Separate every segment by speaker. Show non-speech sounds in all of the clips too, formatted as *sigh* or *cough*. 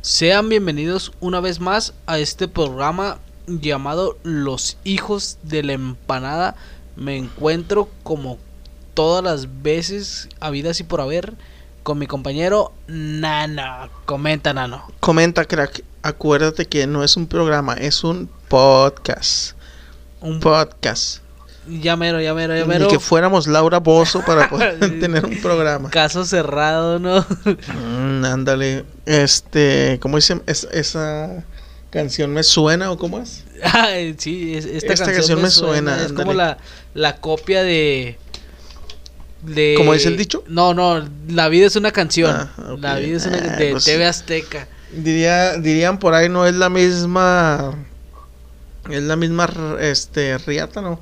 Speaker 1: Sean bienvenidos una vez más a este programa llamado Los Hijos de la Empanada. Me encuentro como todas las veces habidas y por haber con mi compañero Nano. Comenta, Nano.
Speaker 2: Comenta, crack. Acuérdate que no es un programa, es un podcast.
Speaker 1: Un
Speaker 2: Podcast.
Speaker 1: Ya mero, ya mero, ya
Speaker 2: Ni que fuéramos Laura Bozo para *laughs* poder tener un programa.
Speaker 1: Caso cerrado, ¿no?
Speaker 2: Mm, ándale. Este, ¿cómo dice? Es- esa canción me suena o cómo es? *laughs*
Speaker 1: Ay, sí, es- esta,
Speaker 2: Esta
Speaker 1: canción,
Speaker 2: canción
Speaker 1: me
Speaker 2: me
Speaker 1: suena.
Speaker 2: suena,
Speaker 1: Es como la, la copia de. de
Speaker 2: ¿Cómo dice el dicho?
Speaker 1: No, no, La vida es una canción.
Speaker 2: Ah.
Speaker 1: La vida es una
Speaker 2: Ah,
Speaker 1: de
Speaker 2: pues-
Speaker 1: TV Azteca.
Speaker 2: Diría, dirían por ahí no es la misma es la misma este riata, no.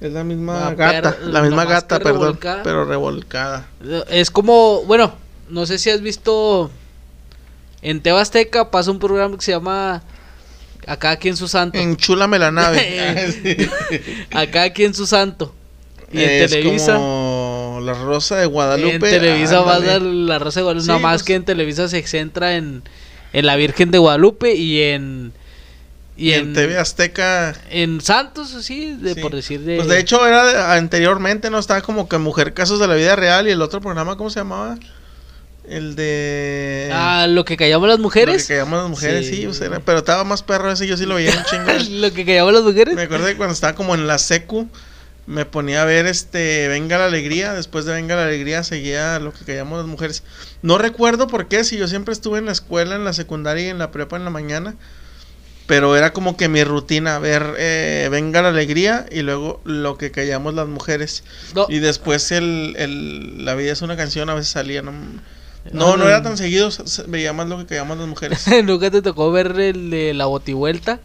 Speaker 2: Es la misma gata,
Speaker 1: per-
Speaker 2: la misma gata, perdón,
Speaker 1: revolcada.
Speaker 2: pero revolcada.
Speaker 1: Es como, bueno, no sé si has visto. En TV Azteca pasa un programa que se llama. Acá aquí en su santo.
Speaker 2: Enchúlame la nave.
Speaker 1: Acá aquí en su santo. Y en
Speaker 2: es
Speaker 1: Televisa.
Speaker 2: como la Rosa de Guadalupe.
Speaker 1: En Televisa va a
Speaker 2: ándale.
Speaker 1: dar la Rosa de Guadalupe.
Speaker 2: Sí,
Speaker 1: nada más
Speaker 2: pues.
Speaker 1: que en Televisa se centra en, en la Virgen de Guadalupe y en.
Speaker 2: Y en TV Azteca.
Speaker 1: en Santos, sí, de,
Speaker 2: sí.
Speaker 1: por decir de.
Speaker 2: Pues de hecho era de- anteriormente no estaba como que Mujer Casos de la Vida Real y el otro programa ¿cómo se llamaba? El de
Speaker 1: Ah, lo que callamos las
Speaker 2: Lo
Speaker 1: mujeres.
Speaker 2: que callamos las mujeres,
Speaker 1: Sí.
Speaker 2: sí, o sea, era- pero estaba más perro ese, yo sí lo veía un *laughs* chingo.
Speaker 1: lo que callamos las mujeres.
Speaker 2: Me acuerdo que cuando estaba como en la secu, me ponía a ver este Venga la Alegría, después de Venga la Alegría seguía lo que callamos las mujeres. No recuerdo por qué, si yo siempre estuve en la escuela, en la secundaria y en la prepa en la mañana, pero era como que mi rutina, ver eh, Venga la Alegría y luego lo que callamos las mujeres.
Speaker 1: No.
Speaker 2: Y después el, el La vida es una canción, a veces salía, no, no, no era tan seguido, se- se- veía más lo que callamos las mujeres. *laughs*
Speaker 1: Nunca te tocó ver el de la botivuelta.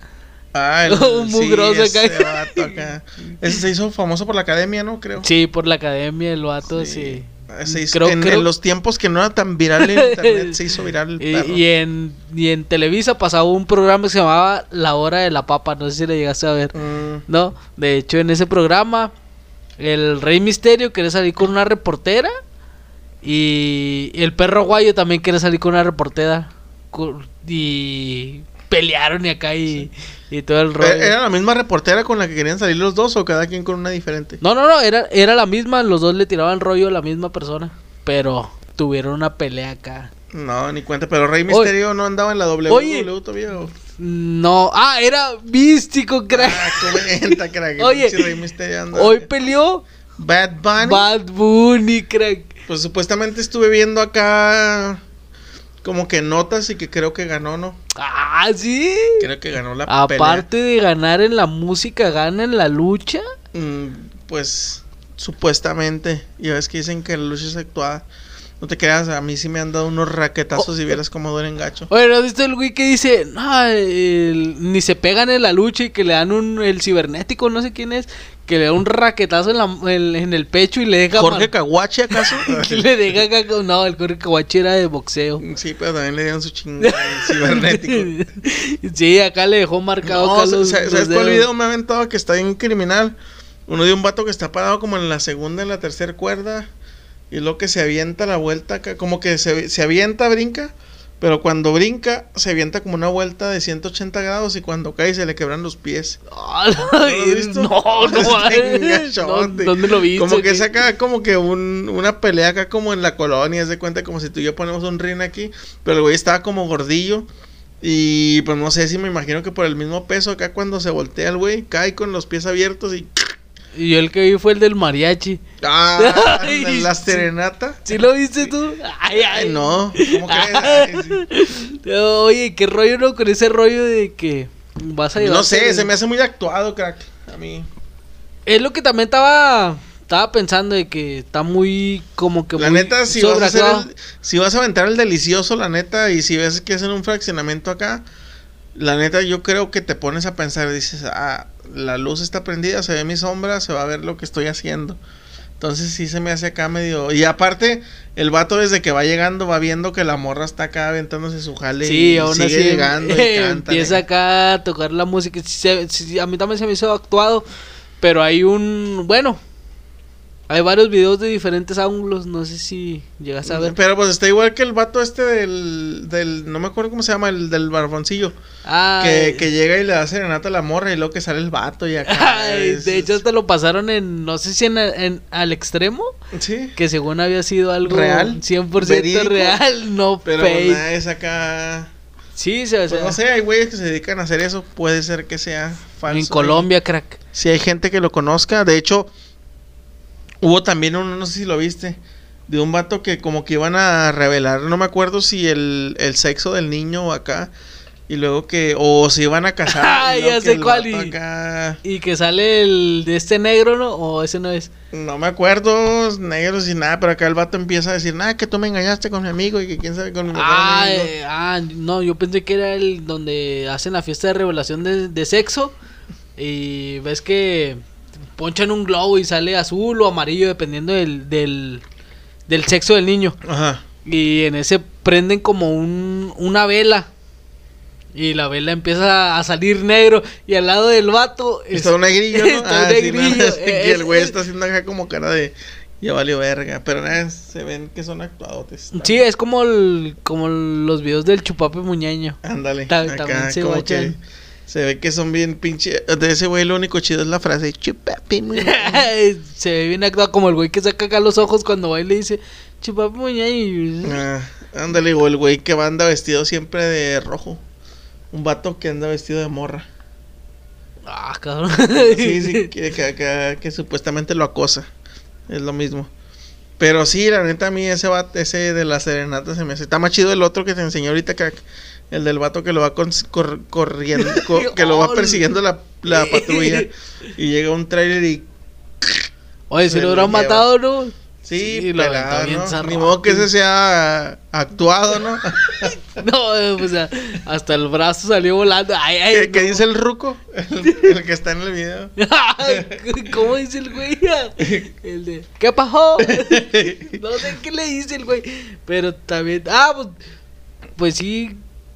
Speaker 2: Ah, el, *laughs*
Speaker 1: Un mugroso acá.
Speaker 2: ese vato acá. Ese se hizo famoso por la academia, ¿no? Creo.
Speaker 1: Sí, por la academia, el vato, sí.
Speaker 2: Se hizo-
Speaker 1: Creo-
Speaker 2: en,
Speaker 1: creo-
Speaker 2: en los tiempos que no era tan viral el internet, se hizo viral el *laughs*
Speaker 1: Y,
Speaker 2: perro.
Speaker 1: y en, y en Televisa pasaba un programa que se llamaba La Hora de la Papa, no sé si le llegaste a ver.
Speaker 2: Mm,
Speaker 1: No, de hecho en ese programa el Rey Misterio quiere salir con una reportera y el perro guayo también quiere salir con una reportera y pelearon y acá y, y todo el rollo.
Speaker 2: ¿Era la misma reportera con la que querían salir los dos o cada quien con una diferente?
Speaker 1: No, no, no, era, era la misma, los dos le tiraban rollo a la misma persona, pero tuvieron una pelea acá.
Speaker 2: No, ni cuenta. Pero Rey Misterio no andaba en la WWE
Speaker 1: Oye.
Speaker 2: todavía. o-
Speaker 1: No, ah, era místico, crack.
Speaker 2: Ah, comenta, crack. *laughs*
Speaker 1: Oye,
Speaker 2: Rey Misterio andaba
Speaker 1: Hoy peleó
Speaker 2: Bad Bunny.
Speaker 1: Bad Bunny, crack.
Speaker 2: Pues supuestamente estuve viendo acá como que notas y que creo que ganó, ¿no?
Speaker 1: Ah, sí.
Speaker 2: Creo que ganó la pelea.
Speaker 1: Aparte de ganar en la música, gana en la lucha.
Speaker 2: Mm, pues supuestamente. Ya ves que dicen que la lucha es actuada. No te creas, a mí sí me han dado unos raquetazos
Speaker 1: Oh,
Speaker 2: y vieras cómo duelen gacho.
Speaker 1: Oye, ¿no has visto el güey que dice, no, el- ni se pegan en la lucha y que le dan un, el cibernético, no sé quién es, que le da un raquetazo en, la, en, en el pecho y le deja...
Speaker 2: ¿Jorge Caguache acaso? *laughs*
Speaker 1: le deja no, el Jorge Kawachi era de boxeo.
Speaker 2: sí, pero también le dieron su chingada cibernético. *laughs*
Speaker 1: sí, acá le dejó marcado
Speaker 2: No,
Speaker 1: acá los,
Speaker 2: ¿sabes cuál video me ha aventado que está bien criminal? Uno de un vato que está parado como en la segunda, en la tercera cuerda. Y lo que se avienta la vuelta acá, como que se, se avienta, brinca. Pero cuando brinca, se avienta como una vuelta de 180 grados. Y cuando cae, se le quebran los pies.
Speaker 1: Ah,
Speaker 2: ¿No lo has visto?
Speaker 1: No, *laughs* no. ¿Dónde lo viste?
Speaker 2: Como que
Speaker 1: ¿Qué?
Speaker 2: saca como que un, una pelea acá como en la colonia, es de cuenta como si tú y yo ponemos un ring aquí, pero el güey estaba como gordillo y pues no sé si me imagino que por el mismo peso acá cuando se voltea el güey, cae con los pies abiertos y
Speaker 1: Y yo el que vi fue el del mariachi.
Speaker 2: ah, *laughs*
Speaker 1: Ay,
Speaker 2: la serenata.
Speaker 1: ¿Sí lo viste tú? Ay,
Speaker 2: Ay, no, ¿cómo crees? *laughs*
Speaker 1: Oye, qué rollo, ¿no? Con ese rollo de que vas a llevar.
Speaker 2: No sé, se me hace muy actuado, crack. A mí.
Speaker 1: Es lo que también estaba. Estaba pensando de que está muy. Como que
Speaker 2: La
Speaker 1: muy
Speaker 2: neta, si vas, a hacer el- si vas a aventar el delicioso, la neta, y si ves que es en un fraccionamiento acá, la neta, yo creo que te pones a pensar, dices, ah, la luz está prendida, se ve mi sombra, se va a ver lo que estoy haciendo. Entonces sí se me hace acá medio... Y aparte, el vato desde que va llegando va viendo que la morra está acá aventándose su jale
Speaker 1: Sí,
Speaker 2: y
Speaker 1: aún
Speaker 2: sigue
Speaker 1: así
Speaker 2: llegando y *laughs* canta.
Speaker 1: empieza acá a tocar la música. Se- a mí también se me hizo actuado, pero hay un, bueno, Hay varios videos de diferentes ángulos, no sé si llegas a ver.
Speaker 2: Pero pues está igual que el vato este del, del no me acuerdo cómo se llama, el del barboncillo.
Speaker 1: Ah,
Speaker 2: que,
Speaker 1: eh,
Speaker 2: que llega y le da serenata a la morra y luego que sale el vato y *laughs* acá.
Speaker 1: ay,
Speaker 2: es-
Speaker 1: de hecho hasta lo pasaron en, no sé si en, en- al extremo,
Speaker 2: Sí.
Speaker 1: que según había sido algo
Speaker 2: ¿Real?
Speaker 1: 100%
Speaker 2: ¿Verídico?
Speaker 1: real, *laughs* no
Speaker 2: Pero
Speaker 1: fake.
Speaker 2: nada, es acá.
Speaker 1: Sí, se,
Speaker 2: Pues
Speaker 1: se-
Speaker 2: no sé, hay güeyes que se dedican a hacer eso. Puede ser que sea falso.
Speaker 1: en Colombia, crack.
Speaker 2: Si hay gente que lo conozca. De hecho, hubo también uno, no sé si lo viste, de un vato que como que iban a revelar, no me acuerdo si el, el sexo del niño acá. Y luego que, o se iban a casar. *laughs*
Speaker 1: Ah, ya sé cuál, y-
Speaker 2: acá-
Speaker 1: Y que sale el de este negro, ¿no? O ese no es.
Speaker 2: no me acuerdo, negros y nada, pero acá el vato empieza a decir, nada, que tú me engañaste con mi amigo y que quién sabe con mi
Speaker 1: Ah,
Speaker 2: amigo.
Speaker 1: eh, ah, no, yo pensé que era el donde hacen la fiesta de revelación de, de sexo. Y ves que ponchan un globo y sale azul o amarillo dependiendo del, del, del sexo del niño.
Speaker 2: Ajá.
Speaker 1: Y en ese prenden como un, una vela. Y la vela empieza a salir negro. Y al lado del vato
Speaker 2: Está un negrillo, ¿no? *laughs*
Speaker 1: Está un
Speaker 2: Ah,
Speaker 1: negrillo,
Speaker 2: sí,
Speaker 1: es-
Speaker 2: el güey está haciendo acá como cara de ya valió verga. Pero nada, se ven que son actuadotes.
Speaker 1: Sí, es como, el, como los videos del chupape muñeño.
Speaker 2: Ándale.
Speaker 1: Ta-
Speaker 2: acá
Speaker 1: también se
Speaker 2: como que se ve que son bien pinche. De ese güey lo único chido es la frase chupapi *laughs*
Speaker 1: Se ve bien actuado como el güey que saca acá los ojos cuando va y le dice chupape muñeño.
Speaker 2: Ah, Ándale, o el güey que va anda vestido siempre de rojo. Un vato que anda vestido de morra.
Speaker 1: Ah, cabrón. *laughs*
Speaker 2: Sí, sí, que, que, que- que supuestamente lo acosa. Es lo mismo. Pero sí, la neta, a mí ese ese de la serenata se me hace. Está más chido el otro que te enseñó ahorita, crack. El del vato que lo va con- cor- corriendo, *laughs* co- que lo va persiguiendo la, la *laughs* patrulla. Y llega un trailer y. *laughs*
Speaker 1: Oye, si
Speaker 2: Se
Speaker 1: lo hubieran
Speaker 2: lleva.
Speaker 1: matado, ¿no?
Speaker 2: Sí,
Speaker 1: lo
Speaker 2: pelado, ¿no? Ni modo que ese sea actuado, ¿no?
Speaker 1: No, eh, o sea, hasta el brazo salió volando. Ay, ay,
Speaker 2: ¿Qué, dice el ruco? El, el que está en el video.
Speaker 1: ¿Cómo dice el güey? El de, ¿qué pasó? No sé qué le dice el güey. Pero también, ah, pues, pues sí,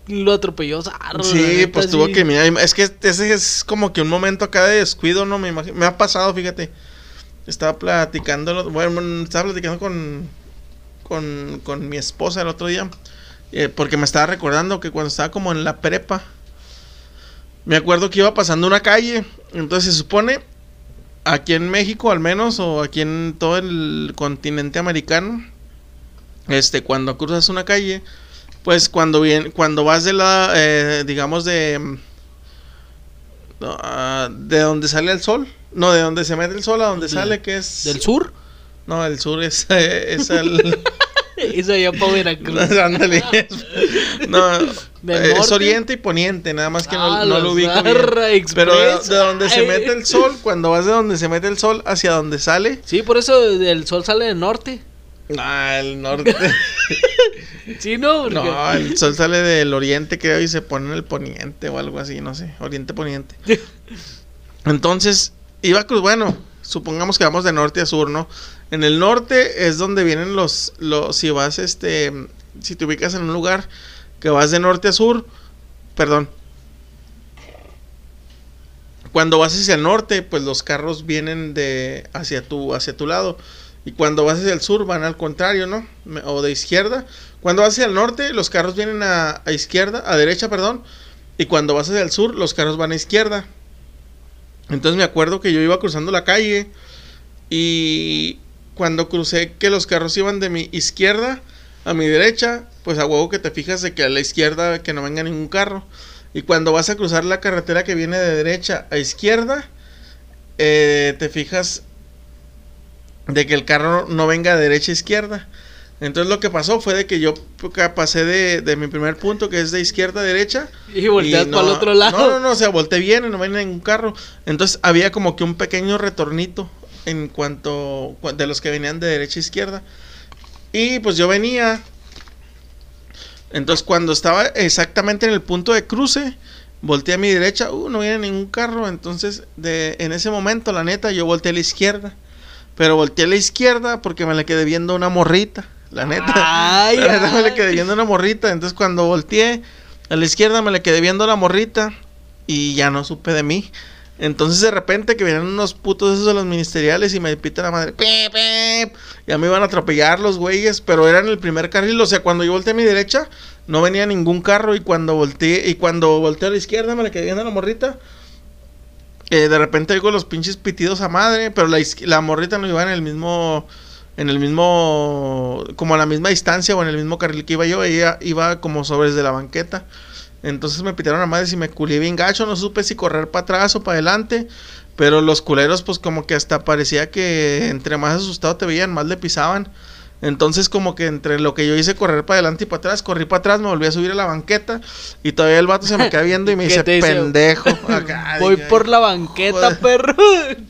Speaker 1: lo atropelló la
Speaker 2: Sí, pues tuvo que mirar. Es que ese es como que un momento acá de descuido, ¿no? Me imagino. Me ha pasado, fíjate. Estaba platicando, bueno, estaba platicando con, con, con mi esposa el otro día. eh, porque me estaba recordando que cuando estaba como en la prepa, me acuerdo que iba pasando una calle. Entonces se supone, aquí en México al menos, o aquí en todo el continente americano, este, cuando cruzas una calle, pues cuando bien, cuando vas de la, eh, digamos de, ah, de donde sale el sol, no, de donde se mete el sol a donde
Speaker 1: De-
Speaker 2: sale, que es,
Speaker 1: ¿Del sur?
Speaker 2: no, el sur es, eh, es el, *laughs*
Speaker 1: Eso para Veracruz. *laughs*
Speaker 2: ándale, es- no,
Speaker 1: ¿Del
Speaker 2: eh, es oriente y poniente, nada más que no,
Speaker 1: Ah,
Speaker 2: no lo ubico bien. Pero de, de donde se mete el sol, cuando vas de donde se mete el sol hacia donde sale,
Speaker 1: Sí, por eso el sol sale del norte.
Speaker 2: ah, el norte. *laughs* *laughs*
Speaker 1: Sí, ¿no? Porque-
Speaker 2: No, el sol sale del oriente, creo, y se pone en el poniente o algo así, no sé, oriente poniente. *laughs* Entonces, iba cruz, bueno, supongamos que vamos de norte a sur, ¿no? En el norte es donde vienen los, los, si vas, este, si te ubicas en un lugar que vas de norte a sur, perdón. Cuando vas hacia el norte, pues los carros vienen de hacia tu, hacia tu lado. Y cuando vas hacia el sur van al contrario, ¿no? O de izquierda. Cuando vas hacia el norte, los carros vienen a, a izquierda, a derecha, perdón. Y cuando vas hacia el sur, los carros van a izquierda. Entonces me acuerdo que yo iba cruzando la calle y cuando crucé que los carros iban de mi izquierda a mi derecha, pues a huevo que te fijas de que a la izquierda que no venga ningún carro. Y cuando vas a cruzar la carretera que viene de derecha a izquierda, eh, te fijas de que el carro no venga de derecha a izquierda. Entonces lo que pasó fue de que yo pasé de, de mi primer punto, que es de izquierda a derecha,
Speaker 1: Y volteas
Speaker 2: y
Speaker 1: para el
Speaker 2: no-
Speaker 1: otro lado.
Speaker 2: No, no, no, o sea, volteé bien y no venía ningún carro. Entonces había como que un pequeño retornito en cuanto cu- de los que venían de derecha a izquierda. Y pues yo venía. Entonces cuando estaba exactamente en el punto de cruce, volteé a mi derecha, uh, no viene ningún carro. Entonces de, en ese momento, la neta, yo volteé a la izquierda. Pero volteé a la izquierda porque me le quedé viendo una morrita. La neta.
Speaker 1: Ay, *laughs*
Speaker 2: La neta me le
Speaker 1: ay.
Speaker 2: quedé viendo una morrita. Entonces cuando volteé a la izquierda me le quedé viendo la morrita. Y ya no supe de mí. Entonces de repente que vienen unos putos esos de los ministeriales y me pitan la madre. "Pip, pip", Ya me iban a atropellar los güeyes, pero eran el primer carril. O sea, cuando yo volteé a mi derecha, no venía ningún carro. Y cuando volteé, y cuando volteé a la izquierda, me le quedé viendo la morrita. Eh, de repente oigo los pinches pitidos a madre. Pero la, morrita no iba en el mismo. En el mismo. Como a la misma distancia o en el mismo carril que iba yo. Ella iba como sobre desde la banqueta. Entonces me pitaron a madre y me culé bien gacho. No supe si correr para atrás o para adelante. Pero los culeros, pues como que hasta parecía que entre más asustado te veían, más le pisaban. Entonces como que entre lo que yo hice correr para adelante y para atrás, corrí para atrás, me volví a subir a la banqueta y todavía el vato se me queda viendo y me *laughs*
Speaker 1: ¿Qué
Speaker 2: dice, pendejo. *laughs* Acá,
Speaker 1: Voy por la banqueta,
Speaker 2: joder.
Speaker 1: perro.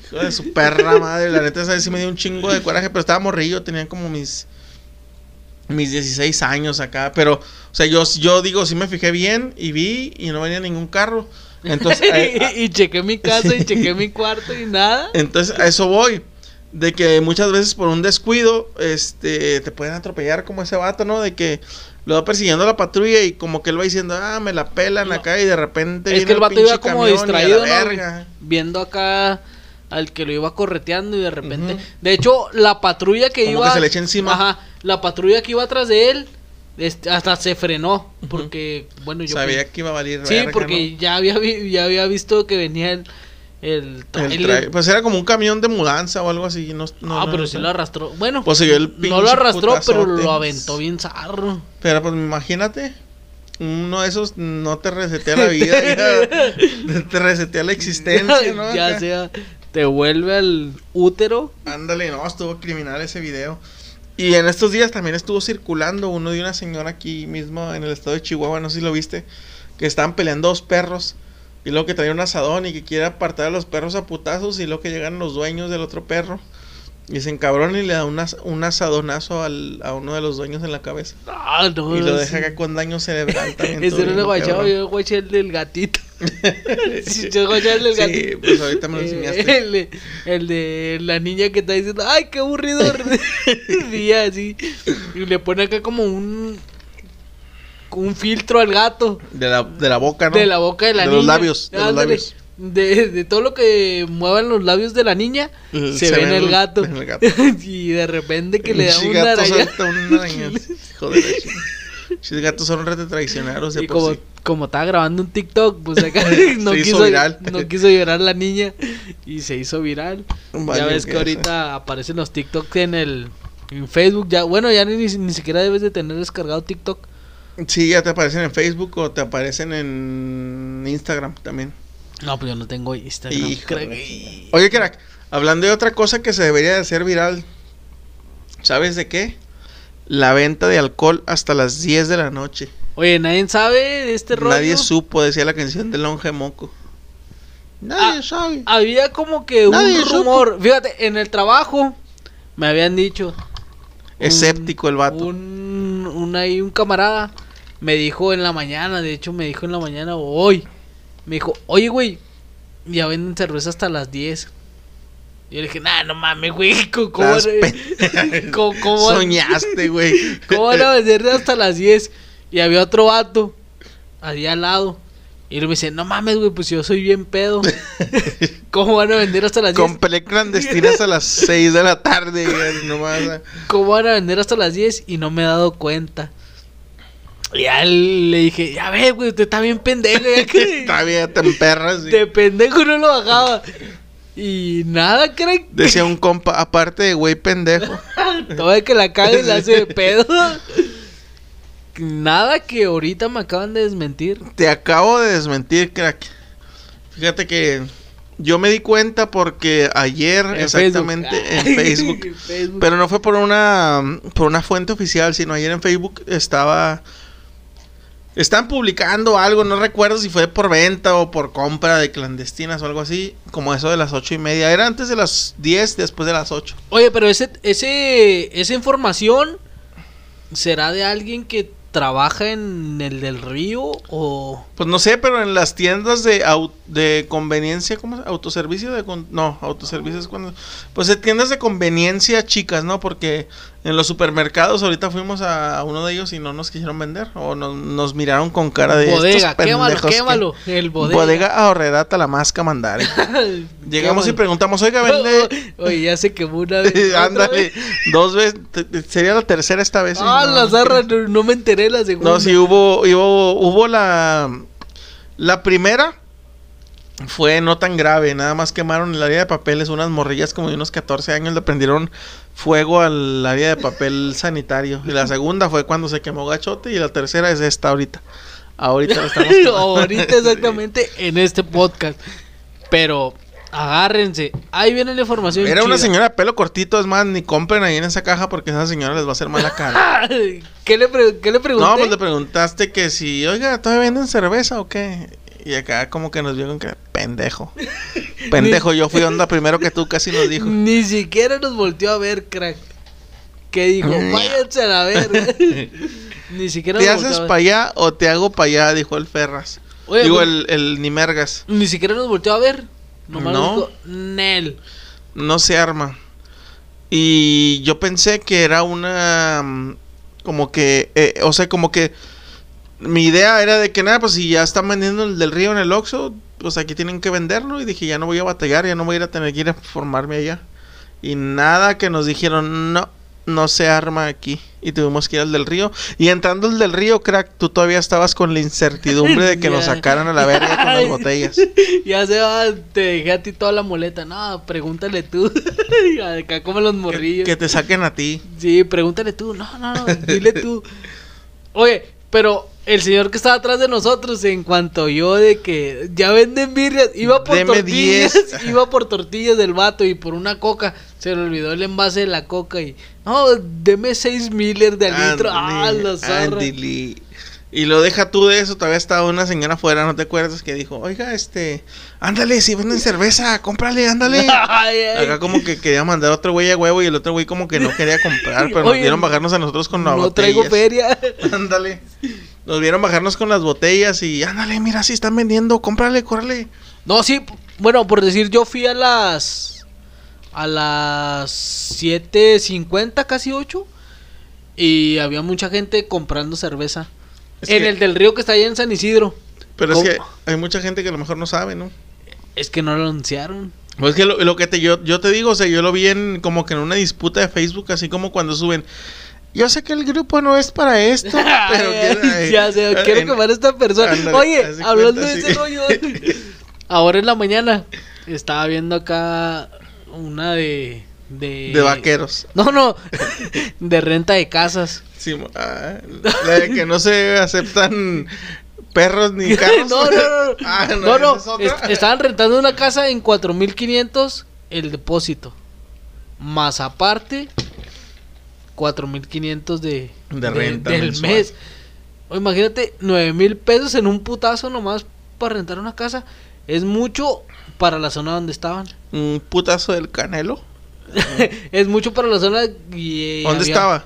Speaker 2: Hijo de su perra madre, la neta esa vez sí me dio un chingo de coraje, pero estaba morrillo, tenía como mis mis 16 años acá, pero o sea, yo yo digo, sí me fijé bien y vi y no venía ningún carro. Entonces, *laughs* a-
Speaker 1: y, y chequé mi casa y chequé mi cuarto y nada.
Speaker 2: Entonces, a eso voy. De que muchas veces por un descuido, este, te pueden atropellar como ese vato, ¿no? De que lo va persiguiendo la patrulla y como que él va diciendo, ah, me la pelan
Speaker 1: No.
Speaker 2: acá y de repente
Speaker 1: Es
Speaker 2: viene
Speaker 1: que el vato iba como distraído, ¿no? Viendo acá al que lo iba correteando y de repente. De hecho, la patrulla que
Speaker 2: Como
Speaker 1: iba.
Speaker 2: que se le echa encima.
Speaker 1: Ajá. La patrulla que iba atrás de él. este, hasta se frenó. Porque, bueno, yo.
Speaker 2: Sabía que iba a valer
Speaker 1: Sí,
Speaker 2: verga,
Speaker 1: porque ya, había, vi- ya había visto que venía el. El
Speaker 2: ¿no? El
Speaker 1: tráiler.
Speaker 2: tra- Pues era como un camión de mudanza o algo así. No, no,
Speaker 1: ah,
Speaker 2: no
Speaker 1: pero
Speaker 2: sé.
Speaker 1: sí lo arrastró. Bueno,
Speaker 2: Pues el
Speaker 1: no lo arrastró, pero lo aventó bien zarro.
Speaker 2: Pero pues imagínate. Uno de esos no te resetea la vida, *laughs* ya, te resetea la existencia, ¿no?
Speaker 1: ya
Speaker 2: Acá.
Speaker 1: sea, te vuelve al útero.
Speaker 2: Ándale, no, estuvo criminal ese video. Y en estos días también estuvo circulando uno de una señora aquí mismo en el estado de Chihuahua, no sé si lo viste, que estaban peleando dos perros. Y luego que traía un asadón y que quiere apartar a los perros a putazos. Y luego que llegan los dueños del otro perro. Y se encabrona y le da un, as- un asadonazo al- a uno de los dueños en la cabeza.
Speaker 1: Ah, no,
Speaker 2: Y lo
Speaker 1: sí.
Speaker 2: deja acá con daño cerebral *laughs* también.
Speaker 1: Ese era guachado, yo guaché el del gatito. *laughs* Sí, yo guaché el del
Speaker 2: Sí,
Speaker 1: gatito.
Speaker 2: pues ahorita me lo enseñaste. *laughs*
Speaker 1: el, de, el de la niña que está diciendo, ay, qué aburrido día así. Y le pone acá como un un filtro al gato
Speaker 2: De la, de la boca, ¿no?
Speaker 1: de la boca de la
Speaker 2: De
Speaker 1: niña.
Speaker 2: los labios, de los labios.
Speaker 1: De, de todo lo que muevan los labios de la niña, se, ve en el gato.
Speaker 2: en el gato. *laughs*
Speaker 1: y de repente que le da
Speaker 2: gato
Speaker 1: araña. *laughs*
Speaker 2: de chingada. Pinches gatos son traicioneros de
Speaker 1: Y
Speaker 2: por
Speaker 1: como,
Speaker 2: sí.
Speaker 1: como estaba grabando un TikTok, pues *laughs* acá no,
Speaker 2: Se
Speaker 1: quiso,
Speaker 2: viral.
Speaker 1: no quiso llorar la niña y se hizo viral.
Speaker 2: Vale,
Speaker 1: ya ves que ahorita aparecen los TikToks en el en Facebook. Ya, bueno, ya ni, ni siquiera debes de tener descargado TikTok.
Speaker 2: Sí, ya te aparecen en Facebook o te aparecen en Instagram también.
Speaker 1: No, pues yo no tengo Instagram. Que-
Speaker 2: Oye, crack, hablando de otra cosa que se debería de hacer viral. ¿Sabes de qué? La venta de alcohol hasta las 10 de la noche.
Speaker 1: Oye, nadie sabe de este rollo.
Speaker 2: Nadie supo, decía la canción de Longe Moco. Nadie
Speaker 1: Ah,
Speaker 2: sabe.
Speaker 1: Había como que
Speaker 2: Nadie
Speaker 1: un
Speaker 2: supo.
Speaker 1: rumor. Fíjate, en el trabajo me habían dicho.
Speaker 2: Escéptico el vato.
Speaker 1: Un, un ahí, un camarada me dijo en la mañana, de hecho me dijo en la mañana hoy. Me dijo, oye, güey, ya venden cerveza hasta las 10. Y yo le dije, nah, no mames, güey, *laughs* ¿cómo, *laughs*
Speaker 2: Soñaste, güey.
Speaker 1: cómo van a vender hasta las 10? Y había otro vato, ahí al lado. Y él me dice, no mames, güey, pues yo soy bien pedo. *laughs* ¿Cómo van a vender hasta las 10?
Speaker 2: Con pelea clandestinas a las 6 de la tarde. güey, ah.
Speaker 1: ¿Cómo van a vender hasta las 10? Y no me he dado cuenta. Y ya le dije, ya ve, güey, usted está bien pendejo. que *laughs*
Speaker 2: Todavía te emperras. sí.
Speaker 1: de pendejo no lo bajaba. Y nada, creen.
Speaker 2: Decía un *laughs* compa, aparte de güey pendejo. *laughs*
Speaker 1: Todavía que la cague y la hace de pedo. Nada que ahorita me acaban de desmentir.
Speaker 2: Te acabo de desmentir, crack. Fíjate que yo me di cuenta porque ayer
Speaker 1: En
Speaker 2: exactamente
Speaker 1: Facebook.
Speaker 2: en Facebook,
Speaker 1: En Facebook.
Speaker 2: pero no fue por una por una fuente oficial, sino ayer en Facebook estaba están publicando algo, no recuerdo si fue por venta o por compra de clandestinas o algo así, como eso de las ocho y media. Era antes de las 10, después de las 8.
Speaker 1: Oye, pero ese, ese, esa información será de alguien que trabaja en el del río o
Speaker 2: Pues no sé, pero en las tiendas de au- de conveniencia, ¿cómo se Autoservicio de con- no, autoservicio es cuando pues de tiendas de conveniencia chicas, ¿no? Porque En los supermercados, ahorita fuimos a uno de ellos y no nos quisieron vender. O nos, nos miraron con cara de.
Speaker 1: Bodega,
Speaker 2: estos
Speaker 1: quémalo, quémalo. El bodega.
Speaker 2: Bodega ahorrera Talamasca Mandare. *laughs* Llegamos y preguntamos, oiga, vende. *laughs*
Speaker 1: Oye, ya se quemó una *laughs* vez. ¿otra
Speaker 2: Ándale, dos veces. Sería la tercera esta vez.
Speaker 1: Ah,
Speaker 2: no.
Speaker 1: la zarra, no, no me enteré la segunda.
Speaker 2: No, sí hubo, hubo, hubo la, la primera fue no tan grave, nada más quemaron el área de papeles, unas morrillas como de unos 14 años le prendieron fuego al área de papel *laughs* sanitario. Y la segunda fue cuando se quemó gachote y la tercera es esta ahorita. Ahorita estamos. *laughs*
Speaker 1: Ahorita *laughs* exactamente en este podcast. Pero agárrense. Ahí viene la información.
Speaker 2: Era una señora de pelo cortito, es más, ni compren ahí en esa caja porque esa señora les va a hacer mala cara.
Speaker 1: ¿Qué le, qué le pregunté?
Speaker 2: No, pues le preguntaste que si, oiga, ¿todavía venden cerveza o qué? Y acá como que nos vio con que pendejo. *laughs* Pendejo, yo fui onda primero que tú, casi nos dijo.
Speaker 1: Ni siquiera nos volteó a ver, crack. ¿Qué dijo?
Speaker 2: Mm.
Speaker 1: Váyanse a la verga. *laughs* Ni siquiera
Speaker 2: ¿Te
Speaker 1: nos
Speaker 2: haces para
Speaker 1: ver.
Speaker 2: allá o te hago para allá? Dijo el Ferras.
Speaker 1: Oye,
Speaker 2: Digo,
Speaker 1: pues-
Speaker 2: el, el Nimergas.
Speaker 1: Ni siquiera nos volteó a ver. Nomás
Speaker 2: No.
Speaker 1: dijo, Nel.
Speaker 2: No se arma. Y yo pensé que era una... mm, Como que... eh, o sea, como que... Mi idea era de que nada, pues si ya están vendiendo el del río en el Oxxo, pues aquí tienen que venderlo. Y dije, ya no voy a batallar, ya no voy a ir a tener que ir a formarme allá. Y nada que nos dijeron, no, no se arma aquí. Y tuvimos que ir al del río. Y entrando al del río, crack, tú todavía estabas con la incertidumbre de que nos *laughs*
Speaker 1: Ya.
Speaker 2: sacaran a la verga con las botellas. *laughs*
Speaker 1: Ya se va, te dejé a ti toda la moleta. No, pregúntale tú. *laughs* Acá como los
Speaker 2: Que,
Speaker 1: morrillos.
Speaker 2: que te saquen a ti.
Speaker 1: Sí, pregúntale tú. No, no, no, dile tú. Oye, pero el señor que estaba atrás de nosotros, en cuanto yo de que ya venden birrias, iba por
Speaker 2: Deme
Speaker 1: tortillas,
Speaker 2: 10. *laughs*
Speaker 1: iba por tortillas del vato y por una coca. Se le olvidó el envase de la coca y, no, deme 6 Miller de al litro. Ah, la zarra.
Speaker 2: Y lo deja tú de eso, todavía estaba una señora afuera, ¿no te acuerdas? Que dijo, oiga, este, ándale, si venden cerveza, cómprale, ándale. *laughs*
Speaker 1: Ay, ay.
Speaker 2: Acá como que quería mandar a otro güey a huevo y el otro güey como que no quería comprar, pero nos
Speaker 1: Oye,
Speaker 2: vieron bajarnos a nosotros con las
Speaker 1: no
Speaker 2: botellas.
Speaker 1: traigo feria. *laughs*
Speaker 2: Ándale. Nos vieron bajarnos con las botellas y ándale, mira, si están vendiendo, cómprale, córrele.
Speaker 1: No, sí, por decir, yo fui a las. A las 7.50, casi 8. Y había mucha gente comprando cerveza.
Speaker 2: Es
Speaker 1: en
Speaker 2: que-
Speaker 1: el del río que está allá en San Isidro.
Speaker 2: Pero es que hay mucha gente que a lo mejor no sabe, ¿no?
Speaker 1: Es que no lo anunciaron.
Speaker 2: Pues que lo, lo que te, yo, yo te digo, o sea, yo lo vi en como que en una disputa de Facebook, así como cuando suben. Yo sé que el grupo no es para esto, *laughs* pero quiero-
Speaker 1: ya sé, quiero quemar a esta persona.
Speaker 2: Ándale,
Speaker 1: Oye, hablando
Speaker 2: cuenta,
Speaker 1: de
Speaker 2: sí.
Speaker 1: ese rollo. *laughs* Ahora en la mañana estaba viendo acá una de. De,
Speaker 2: de vaqueros.
Speaker 1: No, no. *laughs* De renta de casas.
Speaker 2: Sí, ah, la de que no se aceptan perros ni carros.
Speaker 1: no, no, no.
Speaker 2: Ah,
Speaker 1: no, no.
Speaker 2: es
Speaker 1: est- estaban rentando una casa en 4500 el depósito. Más aparte, 4500 de,
Speaker 2: De renta
Speaker 1: del
Speaker 2: mensual.
Speaker 1: mes. O imagínate, 9 mil pesos en un putazo nomás para rentar una casa. Es mucho para la zona donde estaban.
Speaker 2: Un putazo del canelo. *laughs*
Speaker 1: es mucho para la zona. Y, eh,
Speaker 2: ¿Dónde
Speaker 1: había-
Speaker 2: estaba?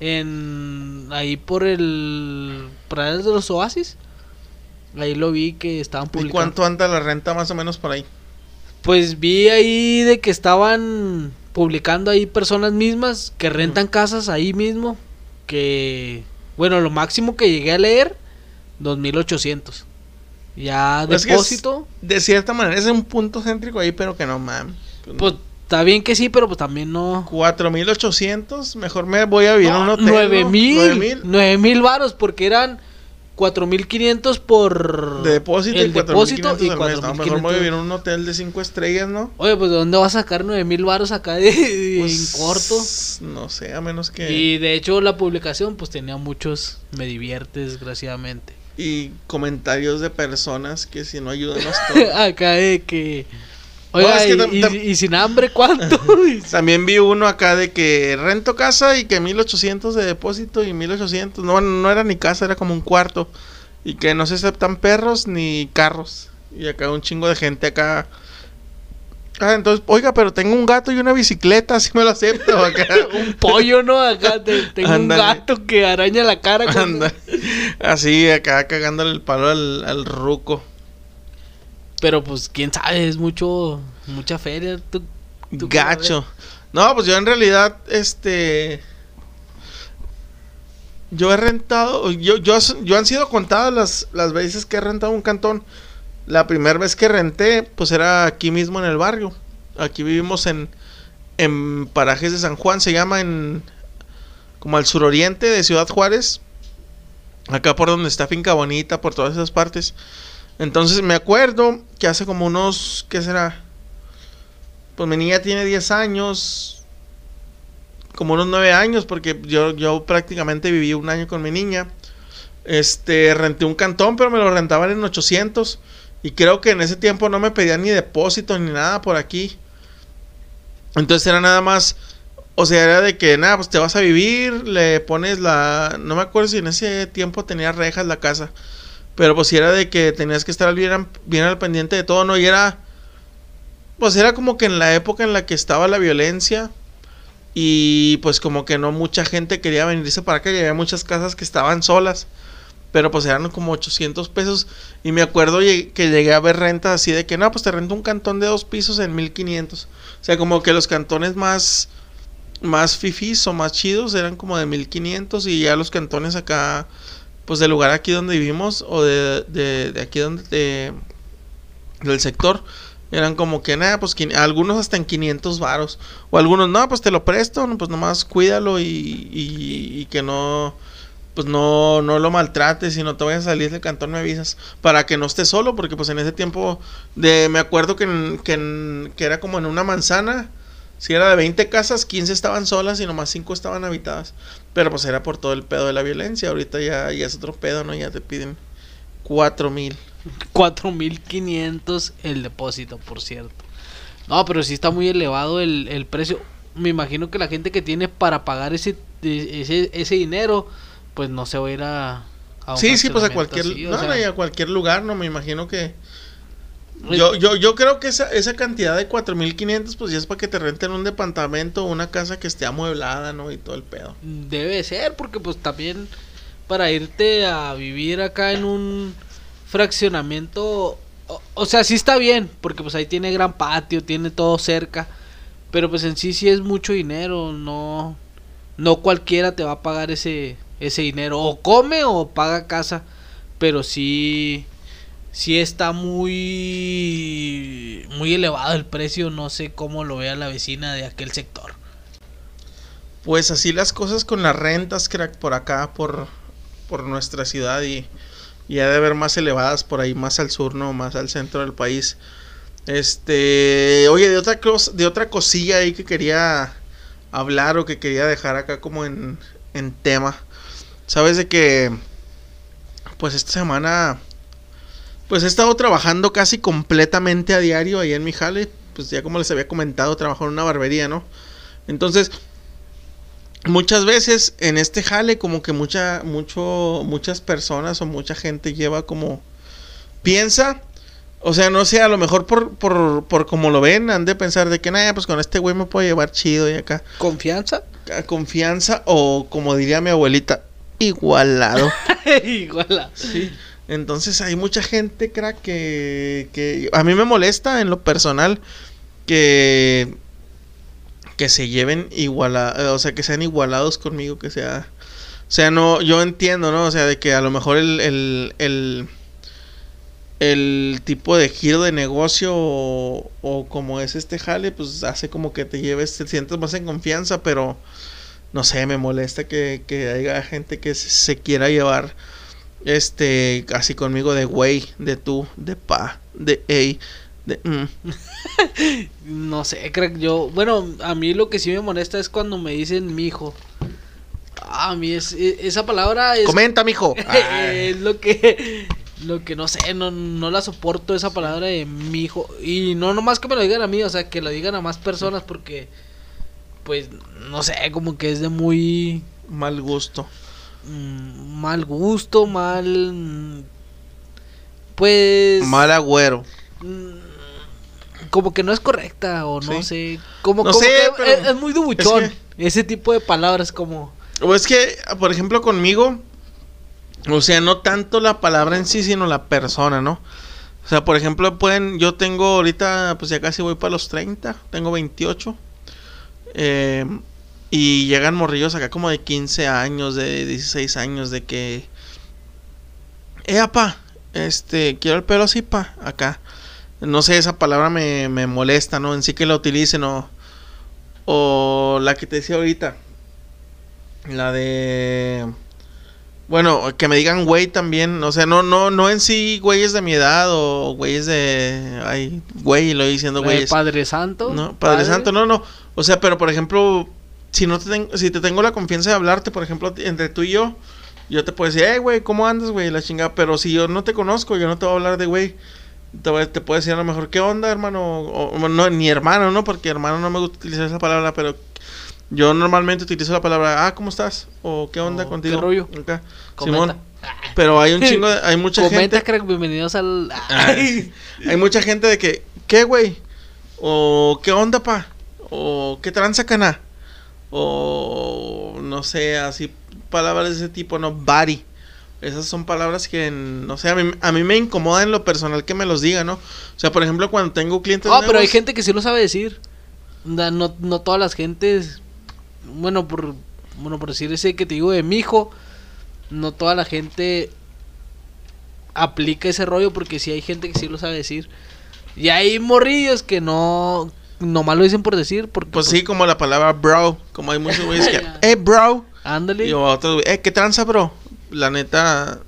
Speaker 1: En ahí por el Praderas de los Oasis. Ahí lo vi que estaban
Speaker 2: ¿Y
Speaker 1: publicando.
Speaker 2: cuánto anda la renta más o menos por ahí?
Speaker 1: Pues vi ahí de que estaban publicando ahí personas mismas que rentan casas ahí mismo. Que, bueno, lo máximo que llegué a leer, 2800. Ya
Speaker 2: Es que es-
Speaker 1: depósito.
Speaker 2: de cierta manera es un punto céntrico ahí, pero que no mames.
Speaker 1: Pues está bien que sí, pero pues también no.
Speaker 2: 4800, mejor me voy a vivir en un hotel.
Speaker 1: Nueve
Speaker 2: ¿no?
Speaker 1: mil.
Speaker 2: 9000
Speaker 1: Nueve mil varos porque eran 4500 por
Speaker 2: de depósito
Speaker 1: el
Speaker 2: y
Speaker 1: depósito
Speaker 2: 4500
Speaker 1: y
Speaker 2: al mes. No, mejor me voy a
Speaker 1: 4500.
Speaker 2: vivir en un hotel de 5 estrellas, ¿no?
Speaker 1: Oye, pues de dónde vas a sacar nueve mil varos acá de, de-
Speaker 2: Pues,
Speaker 1: en corto.
Speaker 2: No sé, a menos que.
Speaker 1: Y de hecho la publicación pues tenía muchos me divierte desgraciadamente.
Speaker 2: y comentarios de personas que si no ayudan nos *laughs* todos.
Speaker 1: Acá de que
Speaker 2: No,
Speaker 1: Oiga,
Speaker 2: es que
Speaker 1: y,
Speaker 2: tam-
Speaker 1: y-
Speaker 2: tam-
Speaker 1: y sin hambre cuánto? *laughs*
Speaker 2: También vi uno acá de que rento casa y que 1800 de depósito y 1800. No, no era ni casa, era como un cuarto. Y que no se aceptan perros ni carros. Y acá un chingo de gente acá. Ah, entonces, oiga, pero tengo un gato y una bicicleta, así me lo acepto acá. *laughs*
Speaker 1: un pollo, ¿no? Acá te- tengo un gato que araña la cara. cuando-.
Speaker 2: Así, acá cagándole el palo al, al ruco.
Speaker 1: Pero pues quién sabe, es mucho mucha feria. ¿Tú,
Speaker 2: Gacho. No, pues yo en realidad, este. Yo he rentado, yo, yo, yo han sido contadas las, las veces que he rentado un cantón. La primera vez que renté, pues era aquí mismo en el barrio. Aquí vivimos en, en parajes de San Juan, se llama en como al suroriente de Ciudad Juárez. Acá por donde está Finca Bonita, por todas esas partes. Entonces me acuerdo que hace como unos, ¿qué será? Pues mi niña tiene 10 años, como unos 9 años, porque yo, yo prácticamente viví un año con mi niña. Este, renté un cantón, pero me lo rentaban en 800. Y creo que en ese tiempo no me pedían ni depósito ni nada por aquí. Entonces era nada más, o sea, era de que, nada, pues te vas a vivir, le pones la, no me acuerdo si en ese tiempo tenía rejas la casa. Pero pues era de que tenías que estar bien, bien al pendiente de todo, ¿no? Y era, pues era como que en la época en la que estaba la violencia y pues como que no mucha gente quería venirse para acá y había muchas casas que estaban solas. Pero pues eran como 800 pesos. Y me acuerdo que llegué a ver rentas así de que no, pues te rento un cantón de dos pisos en 1500. O sea, como que los cantones más, más fifis o más chidos eran como de 1500. Y ya los cantones acá, pues del lugar aquí donde vivimos o de, de, aquí donde, del sector, eran como que nada, pues algunos hasta en 500 varos. O algunos, no, pues te lo presto, pues nomás cuídalo y, y, que no pues no, no lo maltrates y no te vayas a salir del cantón, me avisas. Para que no estés solo, porque pues en ese tiempo, de, me acuerdo que, que, que era como en una manzana. Si era de 20 casas, 15 estaban solas y nomás 5 estaban habitadas. Pero pues era por todo el pedo de la violencia. Ahorita ya, ya es otro pedo, ¿no? Ya te piden 4 mil.
Speaker 1: 4 mil 500 el depósito, por cierto. No, pero sí está muy elevado el, el precio. Me imagino que la gente que tiene para pagar ese, ese, ese dinero pues no se va a ir a,
Speaker 2: sí sí pues a cualquier no, a cualquier lugar no me imagino que yo, yo, yo creo que esa, esa cantidad de 4500 pues ya es para que te renten un departamento o una casa que esté amueblada, ¿no? Y todo el pedo.
Speaker 1: Debe ser, porque pues también para irte a vivir acá en un fraccionamiento, o, o, sea, sí está bien, porque pues ahí tiene gran patio, tiene todo cerca, pero pues en sí sí es mucho dinero, no, no cualquiera te va a pagar ese, ese dinero. O come o paga casa. Pero sí. Sí está muy. Muy elevado el precio. No sé cómo lo vea la vecina de aquel sector.
Speaker 2: Pues así las cosas con las rentas, crack, por acá, por, por nuestra ciudad. Y, y ha de haber más elevadas por ahí, más al sur, ¿no? Más al centro del país. Este. Oye, de otra, cosa, de otra cosilla ahí que quería hablar o que quería dejar acá como en, en tema. Sabes de que, pues esta semana, pues he estado trabajando casi completamente a diario ahí en mi jale. Pues ya como les había comentado, trabajo en una barbería, ¿no? Entonces, muchas veces en este jale como que mucha, mucho, muchas personas o mucha gente lleva como, piensa o sea, no sé, a lo mejor por, por, por como lo ven, han de pensar de que, nada, pues con este güey me puedo llevar chido y acá.
Speaker 1: ¿Confianza?
Speaker 2: Confianza o como diría mi abuelita, igualado. *laughs*
Speaker 1: igualado.
Speaker 2: Sí. Entonces hay mucha gente, crack, que, que a mí me molesta en lo personal que que se lleven igualados, o sea, que sean igualados conmigo, que sea, o sea, no, yo entiendo, ¿no? O sea, de que a lo mejor el, el, el, el tipo de giro de negocio o, como es este jale, pues hace como que te lleves, te sientes más en confianza, pero no sé, me molesta que, que haya gente que se, quiera llevar este casi conmigo de güey, de tú, de pa, de ey, de mm. *laughs*
Speaker 1: no sé, creo yo, bueno, a mí lo que sí me molesta es cuando me dicen mi hijo. a mí es, e, esa palabra es
Speaker 2: Comenta, mijo. *laughs*
Speaker 1: es lo que lo que no sé, no, no la soporto esa palabra de mi hijo. Y no nomás que me lo digan a mí, o sea, que lo digan a más personas porque pues no sé, como que es de muy
Speaker 2: mal gusto.
Speaker 1: Mm, mal gusto, mal pues
Speaker 2: mal agüero.
Speaker 1: Mm, como que no es correcta o no sé, como, sé, es, muy dubuchón ese tipo de palabras como
Speaker 2: o es que por ejemplo conmigo o sea, no tanto la palabra en sí, sino la persona, ¿no? O sea, por ejemplo, pueden, yo tengo ahorita, pues ya casi voy para los 30, tengo 28. Eh, Y llegan morrillos acá como de 15 años, de 16 años, de que... Eh, apa, este, quiero el pelo así, pa, acá. No sé, esa palabra me, me molesta, ¿no? En sí que la utilicen o... O la que te decía ahorita. La de... Bueno, que me digan güey también, o sea, no, no, no en sí güeyes de mi edad o güeyes de, ay, güey, lo diciendo güeyes.
Speaker 1: Padre Santo.
Speaker 2: No, Padre, Santo, no, no. O sea, pero por ejemplo, si no te tengo, si te tengo la confianza de hablarte, por ejemplo, entre tú y yo, yo te puedo decir, hey, güey, ¿cómo andas, güey? La chingada. Pero si yo no te conozco, yo no te voy a hablar de güey. Te, te puedo decir a lo mejor, ¿qué onda, hermano? O, no, ni hermano, ¿no? Porque hermano no me gusta utilizar esa palabra, pero yo normalmente utilizo la palabra, ah, ¿cómo estás? O ¿qué onda
Speaker 1: Oh,
Speaker 2: contigo?
Speaker 1: ¿qué rollo? Comenta.
Speaker 2: Simón. Pero hay un chingo, de- hay mucha
Speaker 1: Comenta,
Speaker 2: gente.
Speaker 1: crack, bienvenidos al...
Speaker 2: Ay, hay mucha gente de que, ¿qué, güey? O ¿qué onda, pa? O ¿qué tranza, cana? O no sé, así palabras de ese tipo, no, bari. Esas son palabras que, no sé, a mí, a mí me incomoda en lo personal que me los digan, ¿no? O sea, por ejemplo, cuando tengo clientes
Speaker 1: Oh, pero hay gente que sí lo sabe decir. No, no todas las gentes. Bueno, por bueno por decir ese que te digo de mi hijo, no toda la gente aplica ese rollo porque sí hay gente que sí lo sabe decir. Y hay morrillos que no nomás lo dicen por decir porque
Speaker 2: Pues sí, como la palabra bro, como hay muchos güeyes que, *laughs* eh, bro.
Speaker 1: ándale.
Speaker 2: Y otros, eh, ¿qué tranza, bro? La neta.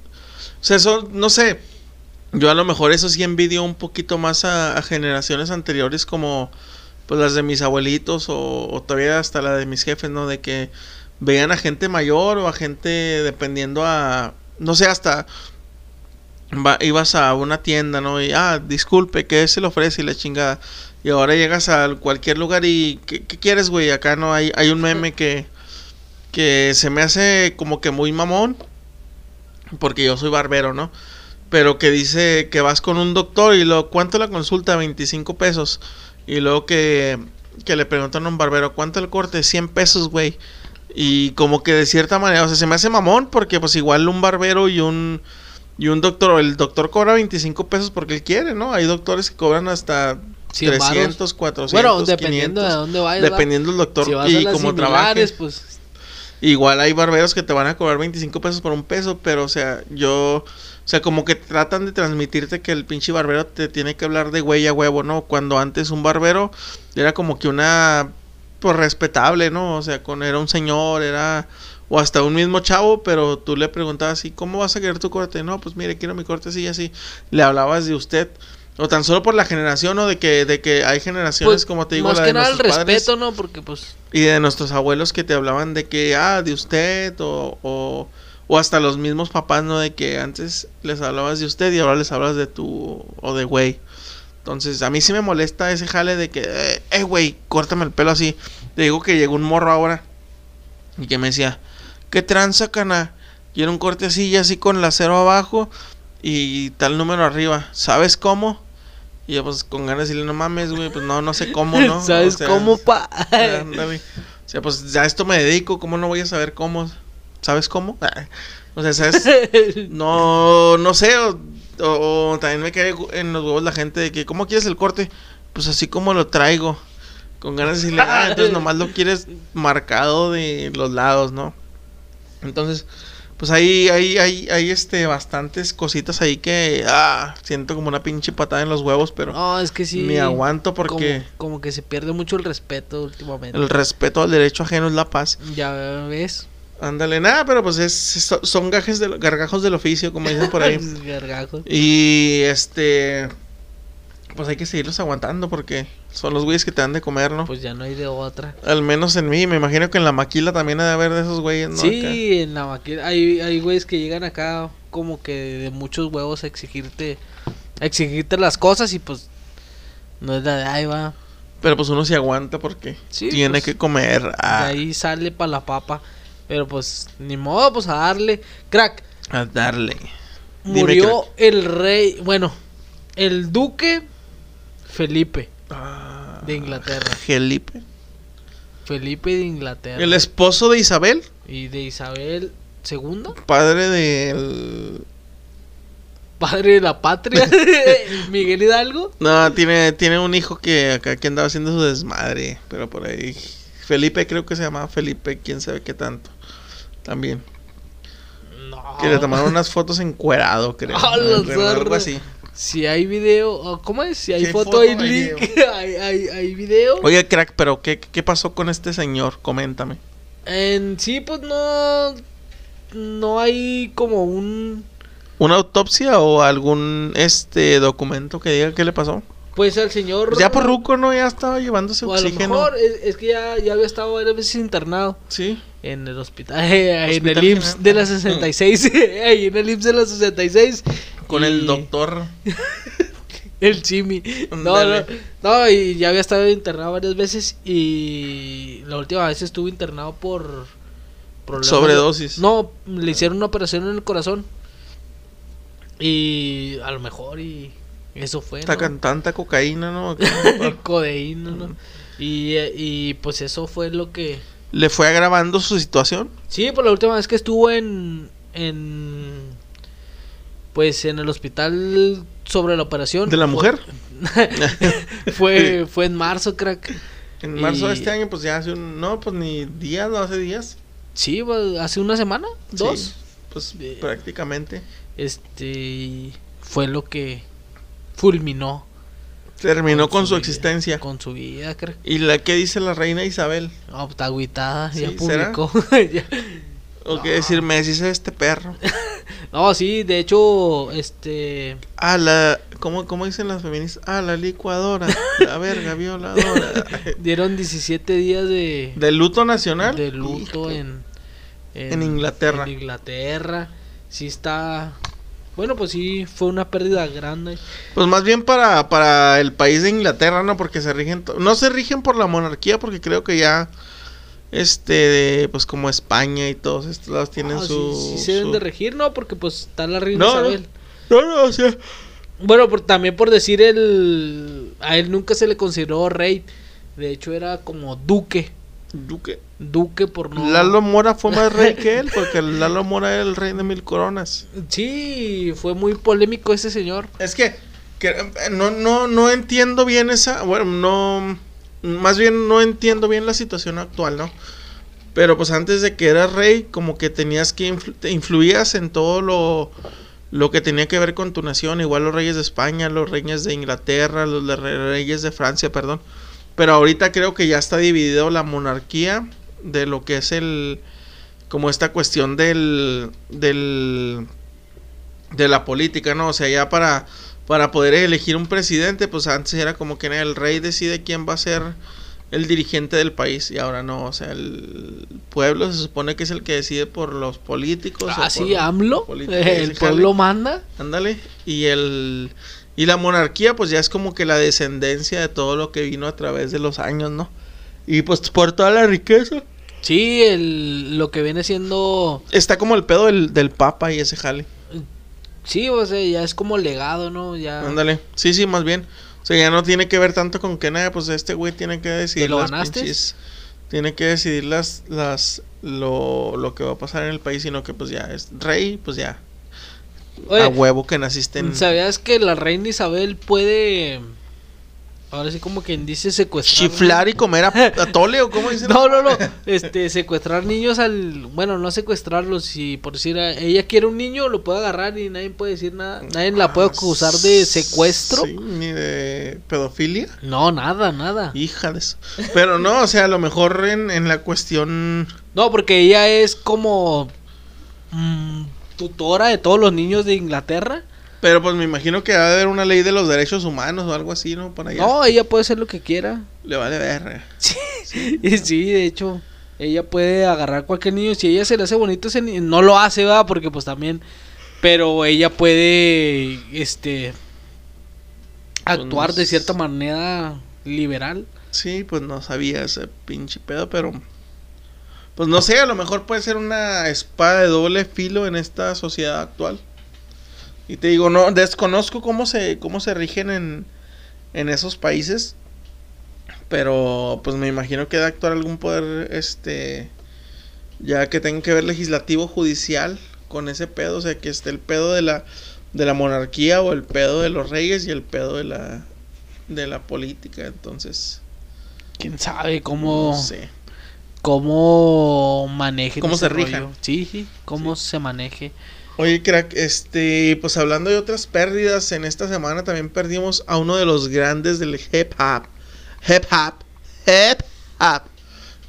Speaker 2: O sea, eso, no sé. Yo a lo mejor eso sí envidio un poquito más a, a generaciones anteriores como pues las de mis abuelitos o, o todavía hasta la de mis jefes, ¿no? De que veían a gente mayor o a gente dependiendo a, no sé, hasta va- ibas a una tienda, ¿no? Y, ah, disculpe, ¿qué se le ofrece? Y la chingada. Y ahora llegas a cualquier lugar y, ¿qué, qué quieres, güey? Acá no hay, hay un meme que, que se me hace como que muy mamón, porque yo soy barbero, ¿no? Pero que dice que vas con un doctor y luego, ¿cuánto la consulta? 25 pesos. Y luego que, que le preguntan a un barbero, ¿cuánto el corte? 100 pesos, güey. Y como que de cierta manera, o sea, se me hace mamón porque pues igual un barbero y un y un doctor, el doctor cobra 25 pesos porque él quiere, ¿no? Hay doctores que cobran hasta
Speaker 1: 100 varos.
Speaker 2: 300, 400,
Speaker 1: bueno, dependiendo
Speaker 2: 500,
Speaker 1: de dónde vayas. ¿va?
Speaker 2: dependiendo del doctor
Speaker 1: si vas
Speaker 2: y
Speaker 1: a las
Speaker 2: cómo trabajes.
Speaker 1: pues
Speaker 2: Igual hay barberos que te van a cobrar 25 pesos por un peso, pero o sea, yo, o sea, como que tratan de transmitirte que el pinche barbero te tiene que hablar de güey a huevo, ¿no? Cuando antes un barbero era como que una, pues respetable, ¿no? O sea, con, era un señor, era, o hasta un mismo chavo, pero tú le preguntabas, ¿y cómo vas a querer tu corte? No, pues mire, quiero mi corte así y así. Le hablabas de usted. O tan solo por la generación, ¿no? De que, de que hay generaciones,
Speaker 1: pues,
Speaker 2: como te digo,
Speaker 1: más
Speaker 2: la
Speaker 1: que
Speaker 2: de
Speaker 1: nada el
Speaker 2: nuestros padres.
Speaker 1: respeto, ¿no? Porque pues
Speaker 2: Y de nuestros abuelos que te hablaban de que, ah, de usted, o, o, o hasta los mismos papás, ¿no? De que antes les hablabas de usted y ahora les hablas de tu, o de güey. Entonces, a mí sí me molesta ese jale de que, eh, eh, güey, córtame el pelo así. Te digo que llegó un morro ahora y que me decía, ¿qué tranza, cana? Quiero un corte así y así con la cero abajo y tal número arriba. ¿Sabes cómo? Y yo, pues, con ganas de decirle, no mames, güey, pues no, no sé cómo, ¿no? *laughs*
Speaker 1: ¿sabes
Speaker 2: O sea,
Speaker 1: cómo, pa?
Speaker 2: Ándale. O sea, pues ya a esto me dedico, ¿cómo no voy a saber cómo? ¿Sabes cómo? *laughs* O sea, ¿sabes? *laughs* No, no sé, o, o- o también me cae en los huevos la gente de que, ¿cómo quieres el corte? Pues así como lo traigo. Con ganas de decirle, ah, entonces nomás lo quieres marcado de los lados, ¿no? Entonces, pues ahí hay, hay, hay este, bastantes cositas ahí que, ah, siento como una pinche patada en los huevos, pero
Speaker 1: no, es que sí.
Speaker 2: me aguanto porque
Speaker 1: Como, como que se pierde mucho el respeto últimamente.
Speaker 2: el respeto al derecho ajeno es la paz.
Speaker 1: Ya ves.
Speaker 2: Ándale, nada, pero pues es, so- son gajes de, gargajos del oficio, como dicen por ahí. *laughs*
Speaker 1: Gargajos.
Speaker 2: y este, pues hay que seguirlos aguantando porque son los güeyes que te dan de comer, ¿no?
Speaker 1: Pues ya no hay de otra.
Speaker 2: Al menos en mí, me imagino que en la maquila también ha de haber de esos güeyes, ¿no? Acá.
Speaker 1: Sí, en la maquila hay, hay güeyes que llegan acá como que de muchos huevos a exigirte, a exigirte las cosas y pues no es la de ahí va.
Speaker 2: Pero pues uno se aguanta porque
Speaker 1: Sí,
Speaker 2: tiene
Speaker 1: pues,
Speaker 2: que comer.
Speaker 1: De
Speaker 2: Ah,
Speaker 1: ahí sale para la papa. Pero pues ni modo, pues a darle. Crack,
Speaker 2: a darle. Dime,
Speaker 1: murió
Speaker 2: crack.
Speaker 1: el rey, bueno, el duque Felipe
Speaker 2: Ah,
Speaker 1: de Inglaterra.
Speaker 2: Felipe.
Speaker 1: Felipe de Inglaterra.
Speaker 2: El esposo de Isabel,
Speaker 1: Y de Isabel II,
Speaker 2: padre del...
Speaker 1: padre de la patria, *laughs* *laughs* Miguel Hidalgo.
Speaker 2: No, tiene, tiene un hijo que acá que andaba haciendo su desmadre, pero por ahí Felipe creo que se llamaba Felipe, quién sabe qué tanto. También.
Speaker 1: No.
Speaker 2: Que le tomaron unas fotos encuerado, creo. *laughs* Bueno, algo así.
Speaker 1: Si hay video, o ¿cómo es? Si hay
Speaker 2: Si hay
Speaker 1: foto,
Speaker 2: foto,
Speaker 1: hay
Speaker 2: hay
Speaker 1: link, *laughs* hay, hay, hay video.
Speaker 2: Oye, crack, pero ¿qué, ¿qué pasó con este señor? Coméntame.
Speaker 1: En sí, pues no. No hay como un.
Speaker 2: ¿Una autopsia o algún este documento que diga qué le pasó?
Speaker 1: Pues al señor.
Speaker 2: Pues ya por Ruco, ¿no? Ya estaba llevándose
Speaker 1: O a lo
Speaker 2: oxígeno.
Speaker 1: mejor es, es que ya, ya había estado varias veces internado
Speaker 2: Sí.
Speaker 1: en el hospital. *laughs* en
Speaker 2: Hospital
Speaker 1: el IMSS
Speaker 2: General.
Speaker 1: de la 66. *laughs* ahí en el IMSS de la 66.
Speaker 2: Con
Speaker 1: y- *laughs*
Speaker 2: el doctor.
Speaker 1: El Chimi. No, no, y ya había estado internado varias veces. Y la última vez estuvo internado por. problemas de-
Speaker 2: Sobredosis.
Speaker 1: No, le hicieron una operación en el corazón. Y a lo mejor, y eso fue. ¿no?
Speaker 2: Tacan tanta cocaína, ¿no? *laughs*
Speaker 1: Codeína, ¿no? Y, y pues eso fue lo que.
Speaker 2: ¿Le fue agravando su situación?
Speaker 1: Sí, pues la última vez que estuvo en. en pues en el hospital sobre la operación.
Speaker 2: ¿De la
Speaker 1: fue-
Speaker 2: mujer? *laughs*
Speaker 1: fue, fue en marzo, crack.
Speaker 2: En marzo de
Speaker 1: Y-
Speaker 2: este año, pues ya hace un... No, pues ni días, no hace días.
Speaker 1: Sí, pues, hace una semana, dos.
Speaker 2: Sí, pues
Speaker 1: Eh,
Speaker 2: prácticamente.
Speaker 1: Este fue lo que fulminó
Speaker 2: Terminó con, su,
Speaker 1: vida,
Speaker 2: existencia.
Speaker 1: Con su vida, crack.
Speaker 2: ¿Y la que dice la reina Isabel?
Speaker 1: No, está agüitada, ya publicó. *laughs* Ya.
Speaker 2: ¿O qué decir? Me decís este perro. *laughs*
Speaker 1: No, sí, de hecho, este.
Speaker 2: Ah, la... ¿Cómo, cómo dicen las feministas? Ah, la licuadora. La *laughs* verga violadora.
Speaker 1: Dieron 17 días de,
Speaker 2: ¿De luto nacional?
Speaker 1: de luto
Speaker 2: Híjole.
Speaker 1: en,
Speaker 2: En Inglaterra.
Speaker 1: En Inglaterra. Sí está. Bueno, pues sí, fue una pérdida grande.
Speaker 2: Pues más bien para, para el país de Inglaterra, ¿no? Porque se rigen... No se rigen por la monarquía, porque creo que ya... Este, de, pues como España y todos estos lados tienen
Speaker 1: Ah,
Speaker 2: su...
Speaker 1: sí se deben
Speaker 2: su-
Speaker 1: de regir, ¿no? Porque pues está la reina
Speaker 2: No.
Speaker 1: Isabel.
Speaker 2: No, no, o sea...
Speaker 1: Bueno, por, también por decir el... A él nunca se le consideró rey. De hecho era como duque.
Speaker 2: Duque.
Speaker 1: Duque por no...
Speaker 2: Lalo Mora fue más rey que él, *laughs* porque Lalo Mora era el rey de mil coronas.
Speaker 1: Sí, fue muy polémico ese señor.
Speaker 2: Es que, que, no, no, no entiendo bien esa, bueno, no, más bien no entiendo bien la situación actual, ¿no? Pero pues antes de que eras rey, como que tenías que influ- influías en todo lo, lo que tenía que ver con tu nación, igual los reyes de España, los reyes de Inglaterra, los reyes de Francia, perdón. Pero ahorita creo que ya está dividido la monarquía de lo que es el, como esta cuestión del, del, de la política, ¿no? O sea, ya para, para poder elegir un presidente, pues antes era como que el rey decide quién va a ser el dirigente del país y ahora no, o sea, el pueblo se supone que es el que decide por los políticos.
Speaker 1: Ah, sí, AMLO. El pueblo
Speaker 2: jale.
Speaker 1: manda.
Speaker 2: Ándale. Y el y la monarquía pues ya es como que la descendencia de todo lo que vino a través de los años, ¿no? Y pues por toda la riqueza.
Speaker 1: Sí, el, lo que viene siendo...
Speaker 2: Está como el pedo del, del papa y ese jale.
Speaker 1: Sí, o sea, ya es como legado, ¿no? Ya...
Speaker 2: Ándale. Sí, sí, más bien. O sea, ya no tiene que ver tanto con que nada, pues este güey tiene que decidir
Speaker 1: ¿Te lo
Speaker 2: las
Speaker 1: ganaste?
Speaker 2: pinches- tiene que decidir las las lo, lo que va a pasar en el país, sino que pues ya es rey, pues ya
Speaker 1: Oye,
Speaker 2: a huevo que naciste en
Speaker 1: ¿Sabías que la reina Isabel puede... Ahora sí como quien dice secuestrar...
Speaker 2: chiflar y comer a, a *laughs* tole o cómo dicen.
Speaker 1: No, no, no. Este, secuestrar niños al. Bueno, no secuestrarlos. Si por decir, a- ella quiere un niño, lo puede agarrar y nadie puede decir nada. Nadie la puede acusar de secuestro.
Speaker 2: Sí, ni de pedofilia.
Speaker 1: No, nada, nada.
Speaker 2: Hija de eso. Pero no, o sea, a lo mejor en, en la cuestión.
Speaker 1: No, porque ella es como. mm, tutora de todos los niños de Inglaterra.
Speaker 2: Pero pues me imagino que va a haber una ley de los derechos humanos o algo así, ¿no? Para allá.
Speaker 1: No, ella puede hacer lo que quiera.
Speaker 2: Le vale verga. *laughs*
Speaker 1: Y sí, de hecho, ella puede agarrar cualquier niño. Si ella se le hace bonito ese niño, no lo hace, va, porque pues también. Pero ella puede, este, actuar de
Speaker 2: Pues-
Speaker 1: cierta manera liberal.
Speaker 2: Sí, pues no sabía ese pinche pedo, pero. Pues no sé, a lo mejor puede ser una espada de doble filo en esta sociedad actual. Y te digo, no, desconozco cómo se, cómo se rigen en, en esos países. Pero pues me imagino que debe actuar algún poder, este, ya que tenga que ver legislativo, judicial, con ese pedo. O sea, que esté el pedo de la, de la monarquía o el pedo de los reyes y el pedo de la, de la política. Entonces,
Speaker 1: Quién sabe cómo.
Speaker 2: no sé.
Speaker 1: cómo maneje.
Speaker 2: Cómo se rijan.
Speaker 1: Sí, sí, cómo se maneje.
Speaker 2: Oye, crack, este, pues hablando de otras pérdidas, en esta semana también perdimos a uno de los grandes del hip hop. Hip hop. Hip hop.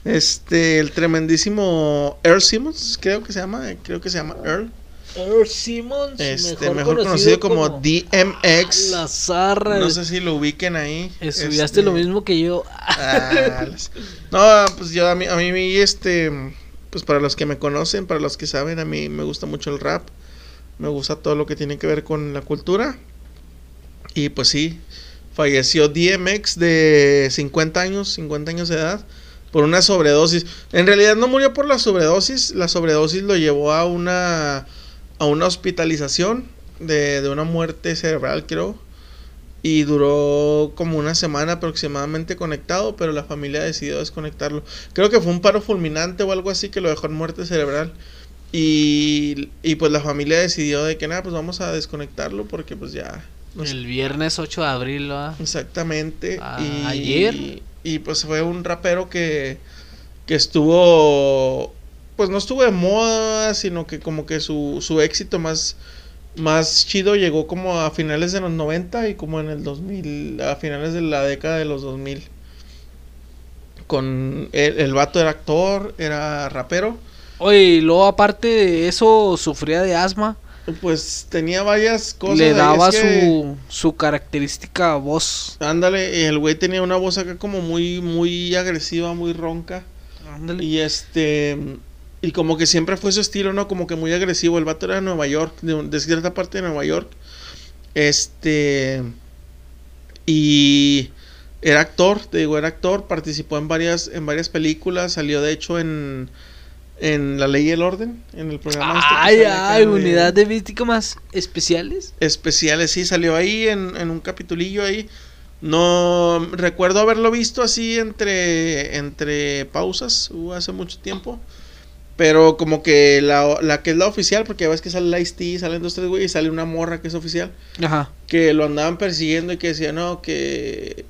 Speaker 2: Este, el tremendísimo Earl Simmons, creo que se llama, creo que se llama Earl.
Speaker 1: Earl Simmons,
Speaker 2: este, mejor, conocido, como, DMX.
Speaker 1: La zarra.
Speaker 2: No sé si lo ubiquen ahí.
Speaker 1: Estudiaste este, lo mismo que yo.
Speaker 2: Ah, *laughs* no, pues yo a mí, a mí este, pues para los que me conocen, para los que saben, a mí me gusta mucho el rap. Me gusta todo lo que tiene que ver con la cultura. Y pues sí, falleció DMX de 50 años, 50 años de edad, por una sobredosis. En realidad no murió por la sobredosis, la sobredosis lo llevó a una, a una hospitalización de, de una muerte cerebral, creo. Y duró como una semana aproximadamente conectado, pero la familia decidió desconectarlo. Creo que fue un paro fulminante o algo así que lo dejó en muerte cerebral. Y, y pues la familia decidió de que nada, pues vamos a desconectarlo porque pues ya...
Speaker 1: el viernes 8 de abril, ¿no?
Speaker 2: Exactamente.
Speaker 1: Ah, y, ayer.
Speaker 2: Y, pues fue un rapero que, que estuvo... Pues no estuvo de moda, sino que como que su, su éxito más, más chido llegó como a finales de los 90 y como en el 2000, a finales de la década de los 2000. Con el, el vato era actor, era rapero
Speaker 1: Oye, y luego aparte de eso, sufría de asma.
Speaker 2: Pues tenía varias cosas.
Speaker 1: Le daba su, su característica voz.
Speaker 2: Ándale, el güey tenía una voz acá como muy, muy agresiva, muy ronca. Ándale. Y este. Y como que siempre fue su estilo, ¿no? Como que muy agresivo. El vato era de Nueva York, de, de cierta parte de Nueva York. Este. Y era actor, te digo, era actor, participó en varias, en varias películas, salió de hecho en en La Ley y el Orden, en el programa.
Speaker 1: Este ay, ay, unidad de víctimas especiales.
Speaker 2: Especiales, sí, salió ahí en, en un capitulillo ahí. No recuerdo haberlo visto así entre, entre pausas, hubo hace mucho tiempo. Pero como que la, la que es la oficial, porque ves que sale la Ice-T, salen dos, tres güey, y sale una morra que es oficial.
Speaker 1: Ajá.
Speaker 2: Que lo andaban persiguiendo y que decía, no, que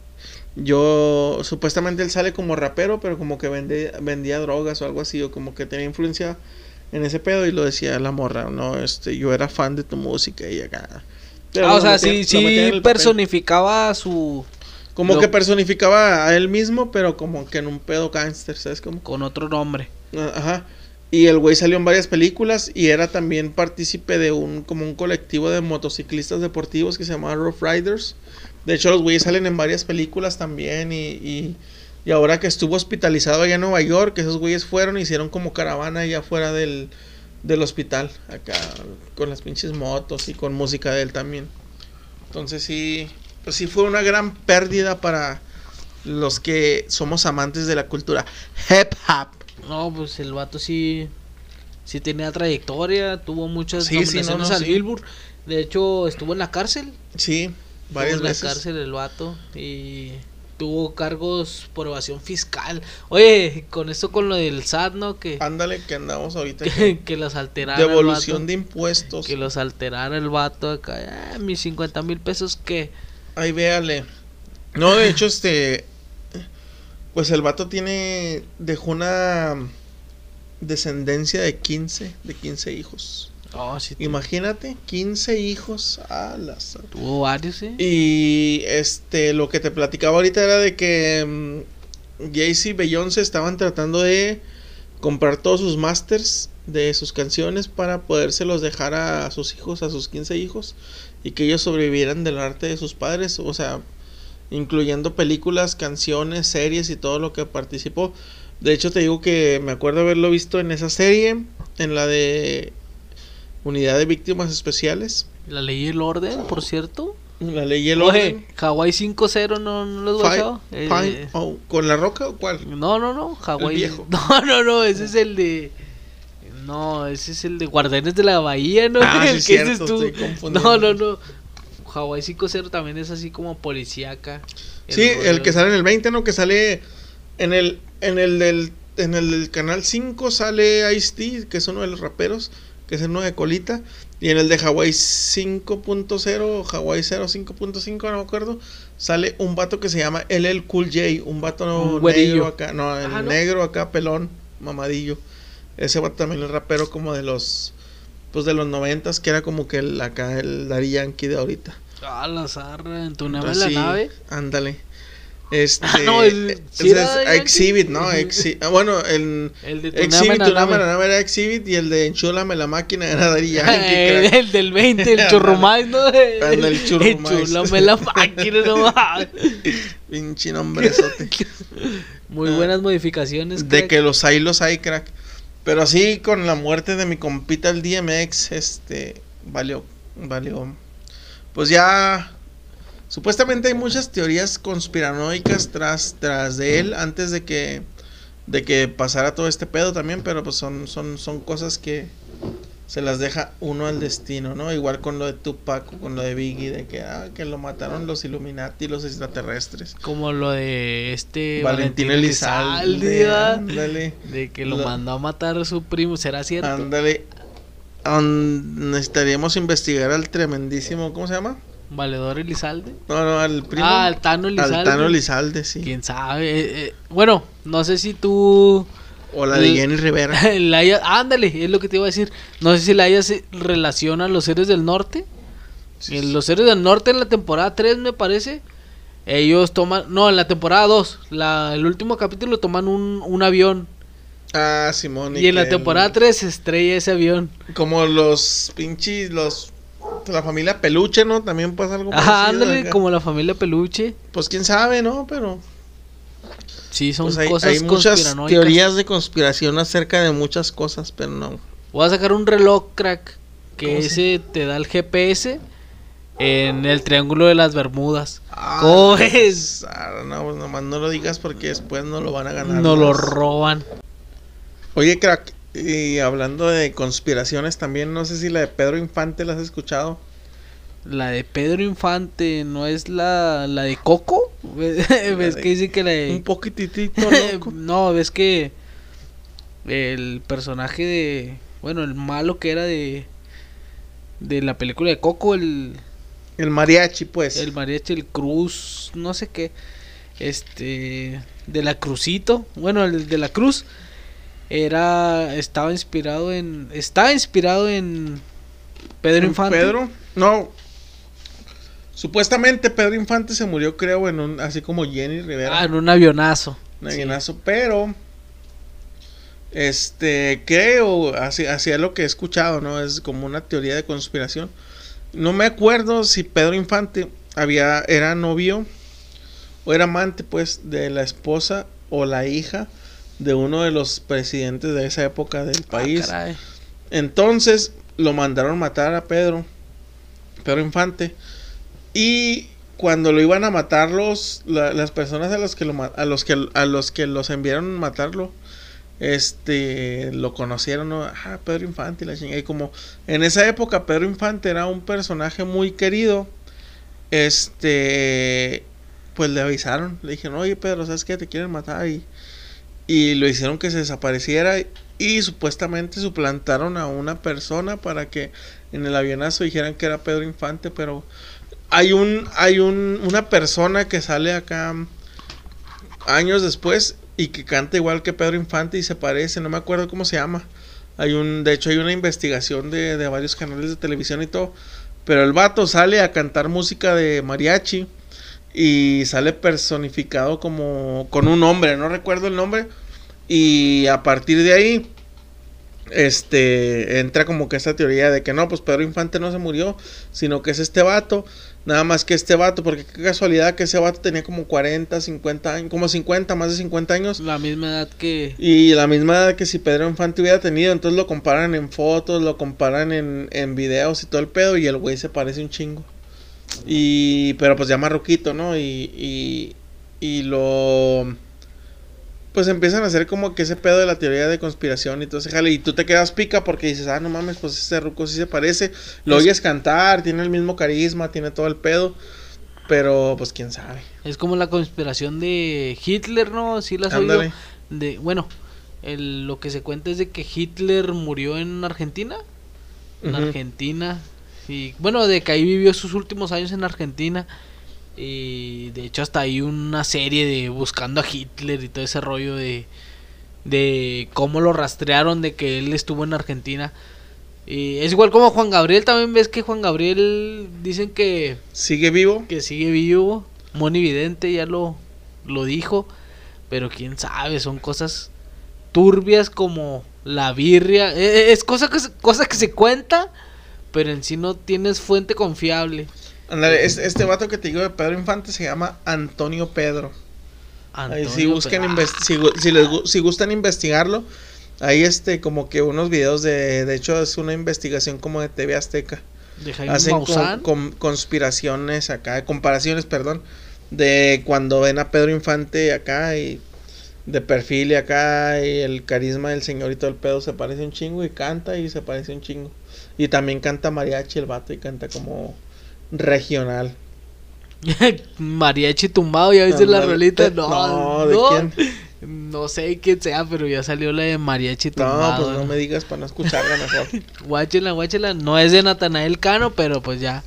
Speaker 2: yo, supuestamente él sale como rapero, pero como que vende, vendía drogas o algo así, o como que tenía influencia en ese pedo y lo decía la morra, no, este, yo era fan de tu música y acá.
Speaker 1: ah, o sea, sí, sí personificaba su...
Speaker 2: Como que personificaba a él mismo, pero como que en un pedo gangster, ¿sabes cómo?
Speaker 1: Con otro nombre.
Speaker 2: Ajá. Y el güey salió en varias películas y era también partícipe de un, como un colectivo de motociclistas deportivos que se llamaba Rough Riders de hecho, los güeyes salen en varias películas también y, y, ahora que estuvo hospitalizado allá en Nueva York, esos güeyes fueron hicieron como caravana allá afuera del, del hospital, acá con las pinches motos y con música de él también. Entonces sí, pues sí fue una gran pérdida para los que somos amantes de la cultura hip hop.
Speaker 1: No, pues el vato sí, sí tenía trayectoria, tuvo muchas sí, nominaciones al Billboard. De hecho, estuvo en la cárcel.
Speaker 2: Sí. Varias
Speaker 1: veces. en la cárcel el vato y tuvo cargos por evasión fiscal. Oye, con esto con lo del SAT, ¿no? Que
Speaker 2: ándale que andamos ahorita
Speaker 1: que, los alterara
Speaker 2: devolución de impuestos.
Speaker 1: Que los alterara el vato acá, ah, mis 50 mil pesos que
Speaker 2: Ahí véale. No, de hecho este pues el vato tiene dejó una descendencia de 15, de 15 hijos.
Speaker 1: Oh,
Speaker 2: Imagínate, 15 hijos. a las...
Speaker 1: Tuvo varios,
Speaker 2: Y este, lo que te platicaba ahorita era de que um, Jay-Z y Beyoncé estaban tratando de comprar todos sus masters de sus canciones para podérselos dejar a sus hijos, a sus 15 hijos, y que ellos sobrevivieran del arte de sus padres, o sea, incluyendo películas, canciones, series y todo lo que participó. De hecho, te digo que me acuerdo haberlo visto en esa serie, en la de Unidad de Víctimas Especiales.
Speaker 1: La ley y el orden, por cierto.
Speaker 2: La ley y el orden.
Speaker 1: Hawaii 5-0 no, no lo has
Speaker 2: eh, oh, ¿Con la roca o cuál?
Speaker 1: No, no, no. Hawaii. *laughs* No, no, no. Ese es el de. No, ese es el de Guardianes de la Bahía, ¿no?
Speaker 2: Ah, *laughs*
Speaker 1: el
Speaker 2: sí, cierto, tú. Estoy
Speaker 1: no, no, no. Hawaii 5-0 también es así como policíaca.
Speaker 2: Sí, el que sale en el 20, ¿no? Que sale en el, en el del en el del canal 5 sale Ice-T, que es uno de los raperos que es el 9 colita. Y en el de Hawaii 5.0, Hawaii 0 5.5, no me acuerdo, sale un vato que se llama LL Cool J, un vato
Speaker 1: Un
Speaker 2: negro acá, no, el
Speaker 1: Ajá, ¿no?
Speaker 2: negro acá, pelón, mamadillo. Ese vato también es rapero como de los, pues de los noventas, que era como que el, acá el Daddy Yankee de ahorita.
Speaker 1: Ah, la zarra, en tu nave
Speaker 2: Entonces,
Speaker 1: la
Speaker 2: sí,
Speaker 1: nave.
Speaker 2: Ándale. *laughs* Este,
Speaker 1: Ah, no, el- ¿sí
Speaker 2: ese
Speaker 1: era
Speaker 2: es
Speaker 1: Daddy Yankee?
Speaker 2: Exhibit, ¿no? Exhi- *laughs* ah, bueno, el
Speaker 1: El de tu
Speaker 2: Exhibit, tu
Speaker 1: la
Speaker 2: nave, la nave era Exhibit y el de Enchúlame la máquina era Daddy *laughs* Yankee.
Speaker 1: el,
Speaker 2: crack.
Speaker 1: el del 20, el churrumais, ¿no?
Speaker 2: Ándale, el churrumais.
Speaker 1: Enchúlame la máquina, no.
Speaker 2: Pinche nombrezote.
Speaker 1: Muy
Speaker 2: Ah.
Speaker 1: buenas modificaciones.
Speaker 2: de que los hay, los hay, crack. Pero así con la muerte de mi compita el DMX, este, valió, valió. Pues ya, supuestamente hay muchas teorías conspiranoicas tras, tras de él antes de que, de que pasara todo este pedo también, pero pues son, son, son cosas que se las deja uno al destino, ¿no? Igual con lo de Tupac, con lo de Biggie, de que, ah, que lo mataron los Illuminati, los extraterrestres.
Speaker 1: Como lo de este
Speaker 2: Valentín Elizalde,
Speaker 1: Elizalde,
Speaker 2: ándale.
Speaker 1: De que lo
Speaker 2: Lo-
Speaker 1: mandó a matar a su primo, ¿será cierto?
Speaker 2: Ándale. An- necesitaríamos investigar al tremendísimo, ¿cómo se llama?
Speaker 1: Valedor Elizalde.
Speaker 2: No, no, al primo.
Speaker 1: Ah, al Tano Elizalde.
Speaker 2: Al Tano Elizalde, sí.
Speaker 1: Quién sabe. Eh, eh, bueno, no sé si tú
Speaker 2: O la de Jenny Rivera. *laughs*
Speaker 1: la haya- ándale, es lo que te iba a decir. No sé si la hayas eh, relaciona a los héroes del norte. En los héroes del norte en la temporada 3 me parece. Ellos toman, no, en la temporada 2, la, el último capítulo toman un, un avión.
Speaker 2: Ah, Simón.
Speaker 1: Y en la temporada
Speaker 2: el-
Speaker 1: 3 se estrella ese avión.
Speaker 2: Como los pinches, los. La familia Peluche, ¿no? También pasa algo
Speaker 1: Ajá, ándale,
Speaker 2: acá.
Speaker 1: como la familia Peluche.
Speaker 2: Pues quién sabe, ¿no? Pero.
Speaker 1: Sí, son
Speaker 2: Pues hay,
Speaker 1: cosas
Speaker 2: hay muchas teorías de conspiración acerca de muchas cosas, pero no.
Speaker 1: Voy a sacar un reloj, crack. Que
Speaker 2: ¿Cómo se-
Speaker 1: ese te da el GPS en el triángulo de las Bermudas.
Speaker 2: Ah,
Speaker 1: ¿Cómo es?
Speaker 2: No, pues nomás no lo digas porque después no lo van a ganar.
Speaker 1: No lo roban.
Speaker 2: Oye, crack, y hablando de conspiraciones también, no sé si la de Pedro Infante la has escuchado.
Speaker 1: La de Pedro Infante no es la, la de Coco. ¿Ves *laughs* que dice que la de...
Speaker 2: Un poquitito *laughs* loco.
Speaker 1: no, ves que el personaje de... Bueno, el malo que era de... De la película de Coco, el,
Speaker 2: El mariachi, pues.
Speaker 1: el mariachi, el cruz, no sé qué. Este... De la crucito. Bueno, el de la cruz. Era... Estaba inspirado en... Estaba inspirado en... Pedro
Speaker 2: ¿En
Speaker 1: Infante.
Speaker 2: Pedro, no. Supuestamente Pedro Infante se murió, creo, en un, así como Jenny Rivera.
Speaker 1: Ah, en un avionazo.
Speaker 2: un
Speaker 1: sí.
Speaker 2: avionazo, pero este creo así así es lo que he escuchado no es como una teoría de conspiración no me acuerdo si Pedro Infante había era novio o era amante pues de la esposa o la hija de uno de los presidentes de esa época del
Speaker 1: Ah,
Speaker 2: país
Speaker 1: caray.
Speaker 2: entonces lo mandaron matar a Pedro, Pedro Infante. Y cuando lo iban a matar los, la- las personas a los que lo a los que a los que los enviaron a matarlo, este lo conocieron, ¿no? ah, Pedro Infante y la chingada. Y como en esa época Pedro Infante era un personaje muy querido, este pues le avisaron, le dijeron, oye Pedro, ¿sabes qué? Te quieren matar y, y lo hicieron que se desapareciera y supuestamente suplantaron a una persona para que en el avionazo dijeran que era Pedro Infante, pero hay un hay un una persona que sale acá años después y que canta igual que Pedro Infante y se parece, no me acuerdo cómo se llama. Hay un de hecho hay una investigación de, de varios canales de televisión y todo, pero el vato sale a cantar música de mariachi y sale personificado como con un nombre, no recuerdo el nombre, y a partir de ahí, este, entra como que esta teoría de que no, pues Pedro Infante no se murió, sino que es este vato, nada más que este vato, porque qué casualidad que ese vato tenía como 40, 50 años, como 50, más de 50 años,
Speaker 1: La misma edad que.
Speaker 2: y la misma edad que si Pedro Infante hubiera tenido, entonces lo comparan en fotos, lo comparan en, en videos y todo el pedo, y el güey se parece un chingo. Y, pero pues ya marroquito, ¿no? Y, y, y lo... Pues empiezan a hacer como que ese pedo de la teoría de conspiración y todo ese jale. Y tú te quedas pica porque dices, ah, no mames, pues ese ruco sí se parece. Lo
Speaker 1: Es-
Speaker 2: oyes cantar, tiene el mismo carisma, tiene todo el pedo. Pero pues quién sabe.
Speaker 1: Es como la conspiración de Hitler, ¿no? Sí las oído.
Speaker 2: Ándale.
Speaker 1: De, bueno, el- lo que se cuenta es de que Hitler murió en Argentina. en. Argentina. Y bueno, de que ahí vivió sus últimos años en Argentina. Y de hecho hasta hay una serie de buscando a Hitler y todo ese rollo de, de cómo lo rastrearon de que él estuvo en Argentina. Y es igual como Juan Gabriel, también ves que Juan Gabriel dicen que,
Speaker 2: ¿Sigue vivo?
Speaker 1: que sigue vivo. Moni Vidente ya lo, lo dijo. Pero quién sabe, son cosas turbias como la birria. Eh, eh, Es cosa que, cosa que se cuenta, pero en sí no tienes fuente confiable.
Speaker 2: Ándale, este, este vato que te digo de Pedro Infante se llama Antonio Pedro. Ahí, si
Speaker 1: Antonio
Speaker 2: buscan
Speaker 1: Pe-
Speaker 2: inves- si, si les si gustan investigarlo, hay este como que unos videos de de hecho es una investigación como de TV Azteca.
Speaker 1: de
Speaker 2: Hacen con-
Speaker 1: Maussan.
Speaker 2: con- conspiraciones acá, comparaciones, perdón, de cuando ven a Pedro Infante acá y de perfil y acá y el carisma del señor y todo el pedo se parece un chingo y canta y se parece un chingo. Y también canta mariachi el vato y canta como regional. *laughs*
Speaker 1: Mariachi tumbado, ¿ya viste la
Speaker 2: Ándale.
Speaker 1: rolita? No,
Speaker 2: no,
Speaker 1: no,
Speaker 2: ¿de quién?
Speaker 1: no sé quién sea, pero ya salió la de Mariachi
Speaker 2: No,
Speaker 1: tumbado.
Speaker 2: pues no me digas para no escucharla mejor. *laughs*
Speaker 1: Guáchela, guáchela. No es de Natanael Cano, pero pues ya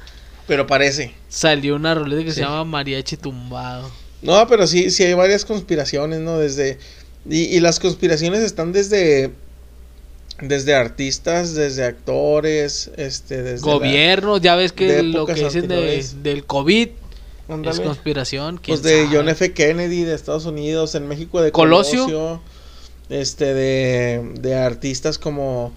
Speaker 2: Pero parece.
Speaker 1: salió una rolita que
Speaker 2: Sí.
Speaker 1: se llama Mariachi tumbado.
Speaker 2: No, pero sí, sí hay varias conspiraciones, ¿no? Desde. Y, y las conspiraciones están desde. Desde artistas, desde actores, este, desde. la-
Speaker 1: Gobierno, ya ves que lo que dicen de, del COVID
Speaker 2: Ándale.
Speaker 1: es conspiración. ¿quién
Speaker 2: Pues de
Speaker 1: sabe?
Speaker 2: John F. Kennedy de Estados Unidos, en México de
Speaker 1: Colosio.
Speaker 2: Colosio, este, de, de artistas como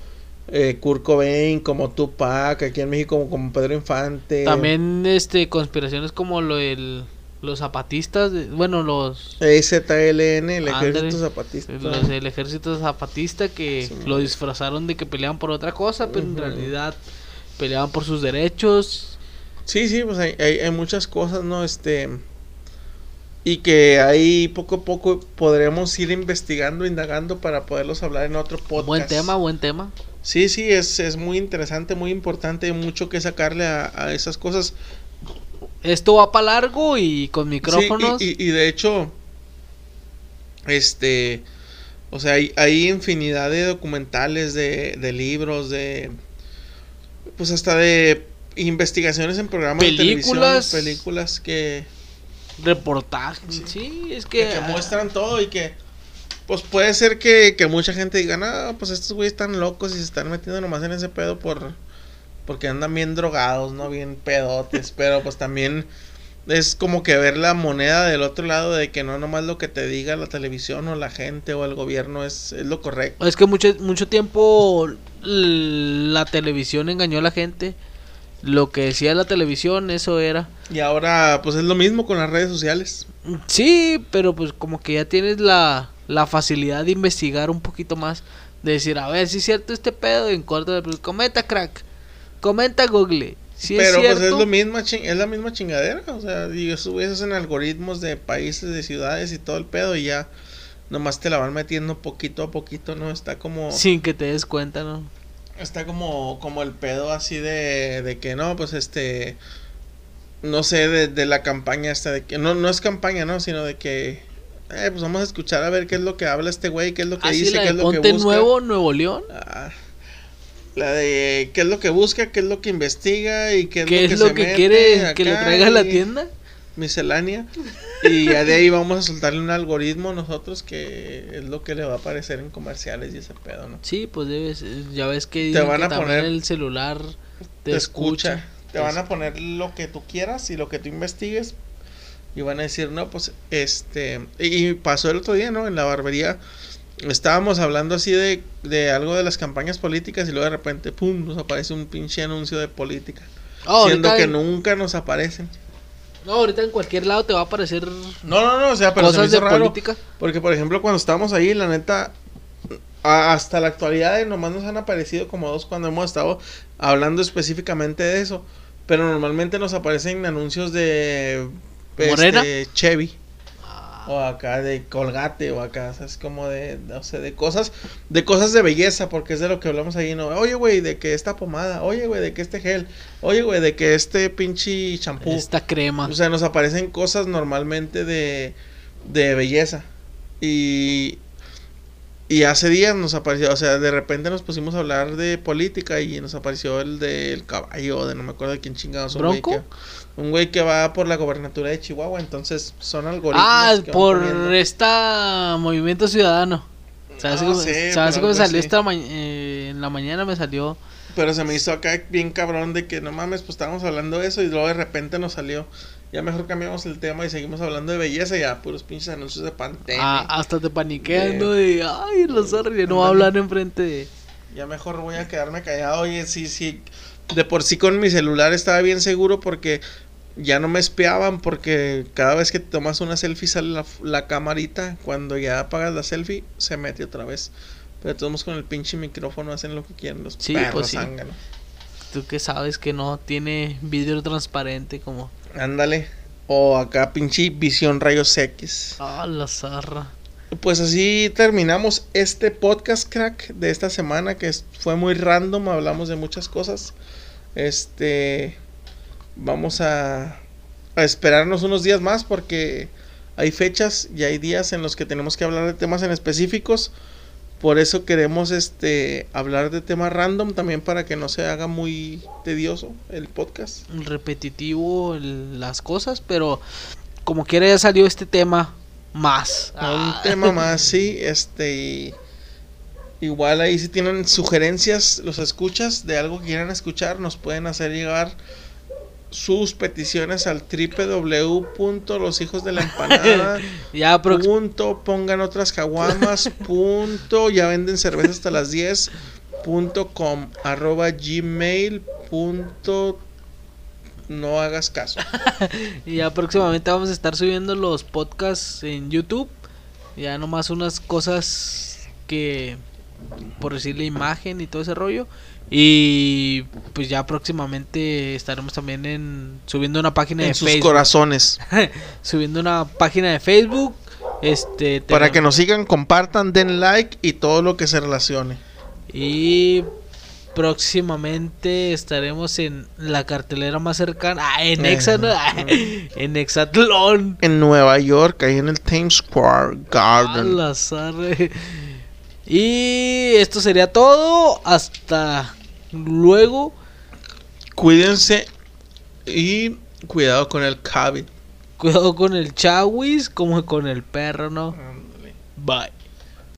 Speaker 2: eh, Kurt Cobain, como Tupac, aquí en México como, como Pedro Infante.
Speaker 1: También este conspiraciones como lo del los zapatistas, bueno, los
Speaker 2: EZLN, el ejército zapatista.
Speaker 1: los del ejército zapatista que
Speaker 2: Sí,
Speaker 1: lo disfrazaron de que peleaban por otra cosa, pero en realidad peleaban por sus derechos.
Speaker 2: Sí, sí, pues hay, hay, hay muchas cosas, ¿no? Este. Y que ahí poco a poco podremos ir investigando, indagando para poderlos hablar en otro podcast.
Speaker 1: Buen tema, buen tema.
Speaker 2: Sí, sí, es, es muy interesante, muy importante, hay mucho que sacarle a, a esas cosas.
Speaker 1: Esto va para largo y con
Speaker 2: Sí,
Speaker 1: micrófonos.
Speaker 2: y, y- y de hecho, este, o sea, hay, hay infinidad de documentales, de, de libros, de, pues hasta de investigaciones en programas
Speaker 1: Películas.
Speaker 2: de televisión, películas que,
Speaker 1: reportajes. Sí, es que,
Speaker 2: que te muestran todo y que, pues puede ser que, que mucha gente diga, no, pues estos güeyes están locos y se están metiendo nomás en ese pedo por, porque andan bien drogados, ¿no? Bien pedotes, *laughs* pero pues también es como que ver la moneda del otro lado de que no nomás lo que te diga la televisión o la gente o el gobierno es, es lo correcto.
Speaker 1: Es que mucho, mucho tiempo la televisión engañó a la gente. Lo que decía la televisión, eso era.
Speaker 2: Y ahora pues es lo mismo con las redes sociales.
Speaker 1: Sí, pero pues como que ya tienes la, la facilidad de investigar un poquito más. De decir, a ver si es cierto este pedo. En corto, de- pues, comenta crack. Comenta Google. Si
Speaker 2: pero
Speaker 1: es cierto.
Speaker 2: pues es lo mismo, es la misma chingadera, o sea, esos güeyes hacen algoritmos de países, de ciudades y todo el pedo y ya nomás te la van metiendo poquito a poquito, ¿no? Está como
Speaker 1: Sin que te des cuenta, ¿no?
Speaker 2: está como como el pedo así de de que no, pues este no sé de, de la campaña esta de que no no es campaña, ¿no? sino de que eh, pues vamos a escuchar a ver qué es lo que habla este güey, qué es lo que
Speaker 1: Así
Speaker 2: dice,
Speaker 1: la
Speaker 2: qué
Speaker 1: de
Speaker 2: es lo que
Speaker 1: Ponte
Speaker 2: busca.
Speaker 1: Nuevo, Nuevo León.
Speaker 2: Ah, la de qué es lo que busca, qué es lo que investiga y qué es
Speaker 1: ¿Qué
Speaker 2: lo que
Speaker 1: es lo
Speaker 2: se
Speaker 1: que
Speaker 2: mete
Speaker 1: quiere que le traiga a la tienda?
Speaker 2: Miscelánea. Y ya de ahí vamos a soltarle un algoritmo nosotros que es lo que le va a aparecer en comerciales y ese pedo, ¿no?
Speaker 1: Sí, pues debes. Ya ves que, dicen
Speaker 2: van
Speaker 1: que
Speaker 2: a poner-
Speaker 1: el celular te,
Speaker 2: Te
Speaker 1: escucha.
Speaker 2: escucha. Te van a poner lo que tú quieras y lo que tú investigues. Y van a decir, no, pues, este... Y y pasó el otro día, ¿no? En la barbería estábamos hablando así de, de algo de las campañas políticas y luego de repente, ¡pum!, nos aparece un pinche anuncio de política.
Speaker 1: Ah,
Speaker 2: siendo que
Speaker 1: en-
Speaker 2: nunca nos aparecen.
Speaker 1: No, ahorita en cualquier lado te va a aparecer
Speaker 2: No, no, no, o sea, pero se me
Speaker 1: cosas de
Speaker 2: hizo raro.
Speaker 1: política.
Speaker 2: Porque, por ejemplo, cuando estábamos ahí, la neta, hasta la actualidad eh, nomás nos han aparecido como dos cuando hemos estado hablando específicamente de eso. Pero normalmente nos aparecen anuncios de
Speaker 1: ¿Morena?
Speaker 2: este, Chevy. O acá de Colgate, o acá, o sea, es como de, no sé, de cosas, de cosas de belleza, porque es de lo que hablamos ahí, ¿no? Oye, güey, de que esta pomada, oye, güey, de que este gel, oye, güey, de que este pinche champú.
Speaker 1: Esta crema.
Speaker 2: O sea, nos aparecen cosas normalmente de, de belleza. Y, Y hace días nos apareció, o sea, de repente nos pusimos a hablar de política y nos apareció el del caballo, de no me acuerdo de quién chingados. Un güey
Speaker 1: ¿Bronco?
Speaker 2: que- Un güey que va por la gobernatura de Chihuahua, entonces son algoritmos.
Speaker 1: Ah, por esta Movimiento Ciudadano. ¿Sabes
Speaker 2: No
Speaker 1: cómo,
Speaker 2: sé,
Speaker 1: ¿sabes
Speaker 2: pero
Speaker 1: cómo me
Speaker 2: algo
Speaker 1: salió esta ma- eh, en la mañana? Me salió.
Speaker 2: Pero se me hizo acá bien cabrón de que no mames, pues estábamos hablando de eso y luego de repente nos salió. Ya mejor cambiamos el tema y seguimos hablando de belleza, ya puros pinches anuncios de Pantene.
Speaker 1: ah, hasta te paniqueas, ¿no? De, ay, los sorry, no hablar enfrente de.
Speaker 2: Ya mejor voy a quedarme callado. Oye, sí, sí. De por sí con mi celular estaba bien seguro porque ya no me espiaban porque cada vez que te tomas una selfie sale la, la camarita. Cuando ya apagas la selfie se mete otra vez. Pero todos con el pinche micrófono hacen lo que quieren los
Speaker 1: Sí,
Speaker 2: perros
Speaker 1: pues sí. Tú que sabes que no tiene vidrio transparente como.
Speaker 2: Ándale. O acá pinche visión rayos X.
Speaker 1: Ah, la zarra.
Speaker 2: Pues así terminamos este podcast, crack, de esta semana que fue muy random, hablamos de muchas cosas. Este, vamos a, a esperarnos unos días más porque hay fechas y hay días en los que tenemos que hablar de temas en específicos. Por eso queremos este hablar de temas random también para que no se haga muy tedioso el podcast.
Speaker 1: Repetitivo el- las cosas, pero como quiera ya salió este tema más. Ah.
Speaker 2: Un tema *laughs* más, sí, este y igual ahí si tienen sugerencias, los escuchas de algo que quieran escuchar, nos pueden hacer llegar sus peticiones al www.loshijosdelaempanada *laughs*
Speaker 1: Ya
Speaker 2: punto pongan otras caguamas *laughs* punto ya venden cerveza hasta las 10 punto com arroba gmail punto no hagas caso *laughs*
Speaker 1: Y ya próximamente vamos a estar subiendo los podcasts en YouTube. Ya nomás unas cosas que, por decirle imagen y todo ese rollo. Y pues ya próximamente estaremos también en subiendo una página
Speaker 2: en
Speaker 1: de
Speaker 2: sus
Speaker 1: Facebook.
Speaker 2: corazones *laughs*
Speaker 1: subiendo una página de Facebook. Este,
Speaker 2: Para que nos sigan, compartan, den like y todo lo que se relacione.
Speaker 1: Y próximamente estaremos en la cartelera más cercana. Ah, en
Speaker 2: Eh,
Speaker 1: Exa, ¿no? Ah, *laughs* en Exatlón.
Speaker 2: En Nueva York, ahí en el Times Square Garden.
Speaker 1: Eh. Y esto sería todo. Hasta luego.
Speaker 2: Cuídense y cuidado con el COVID.
Speaker 1: Cuidado con el chawis como con el perro, ¿no? Bye.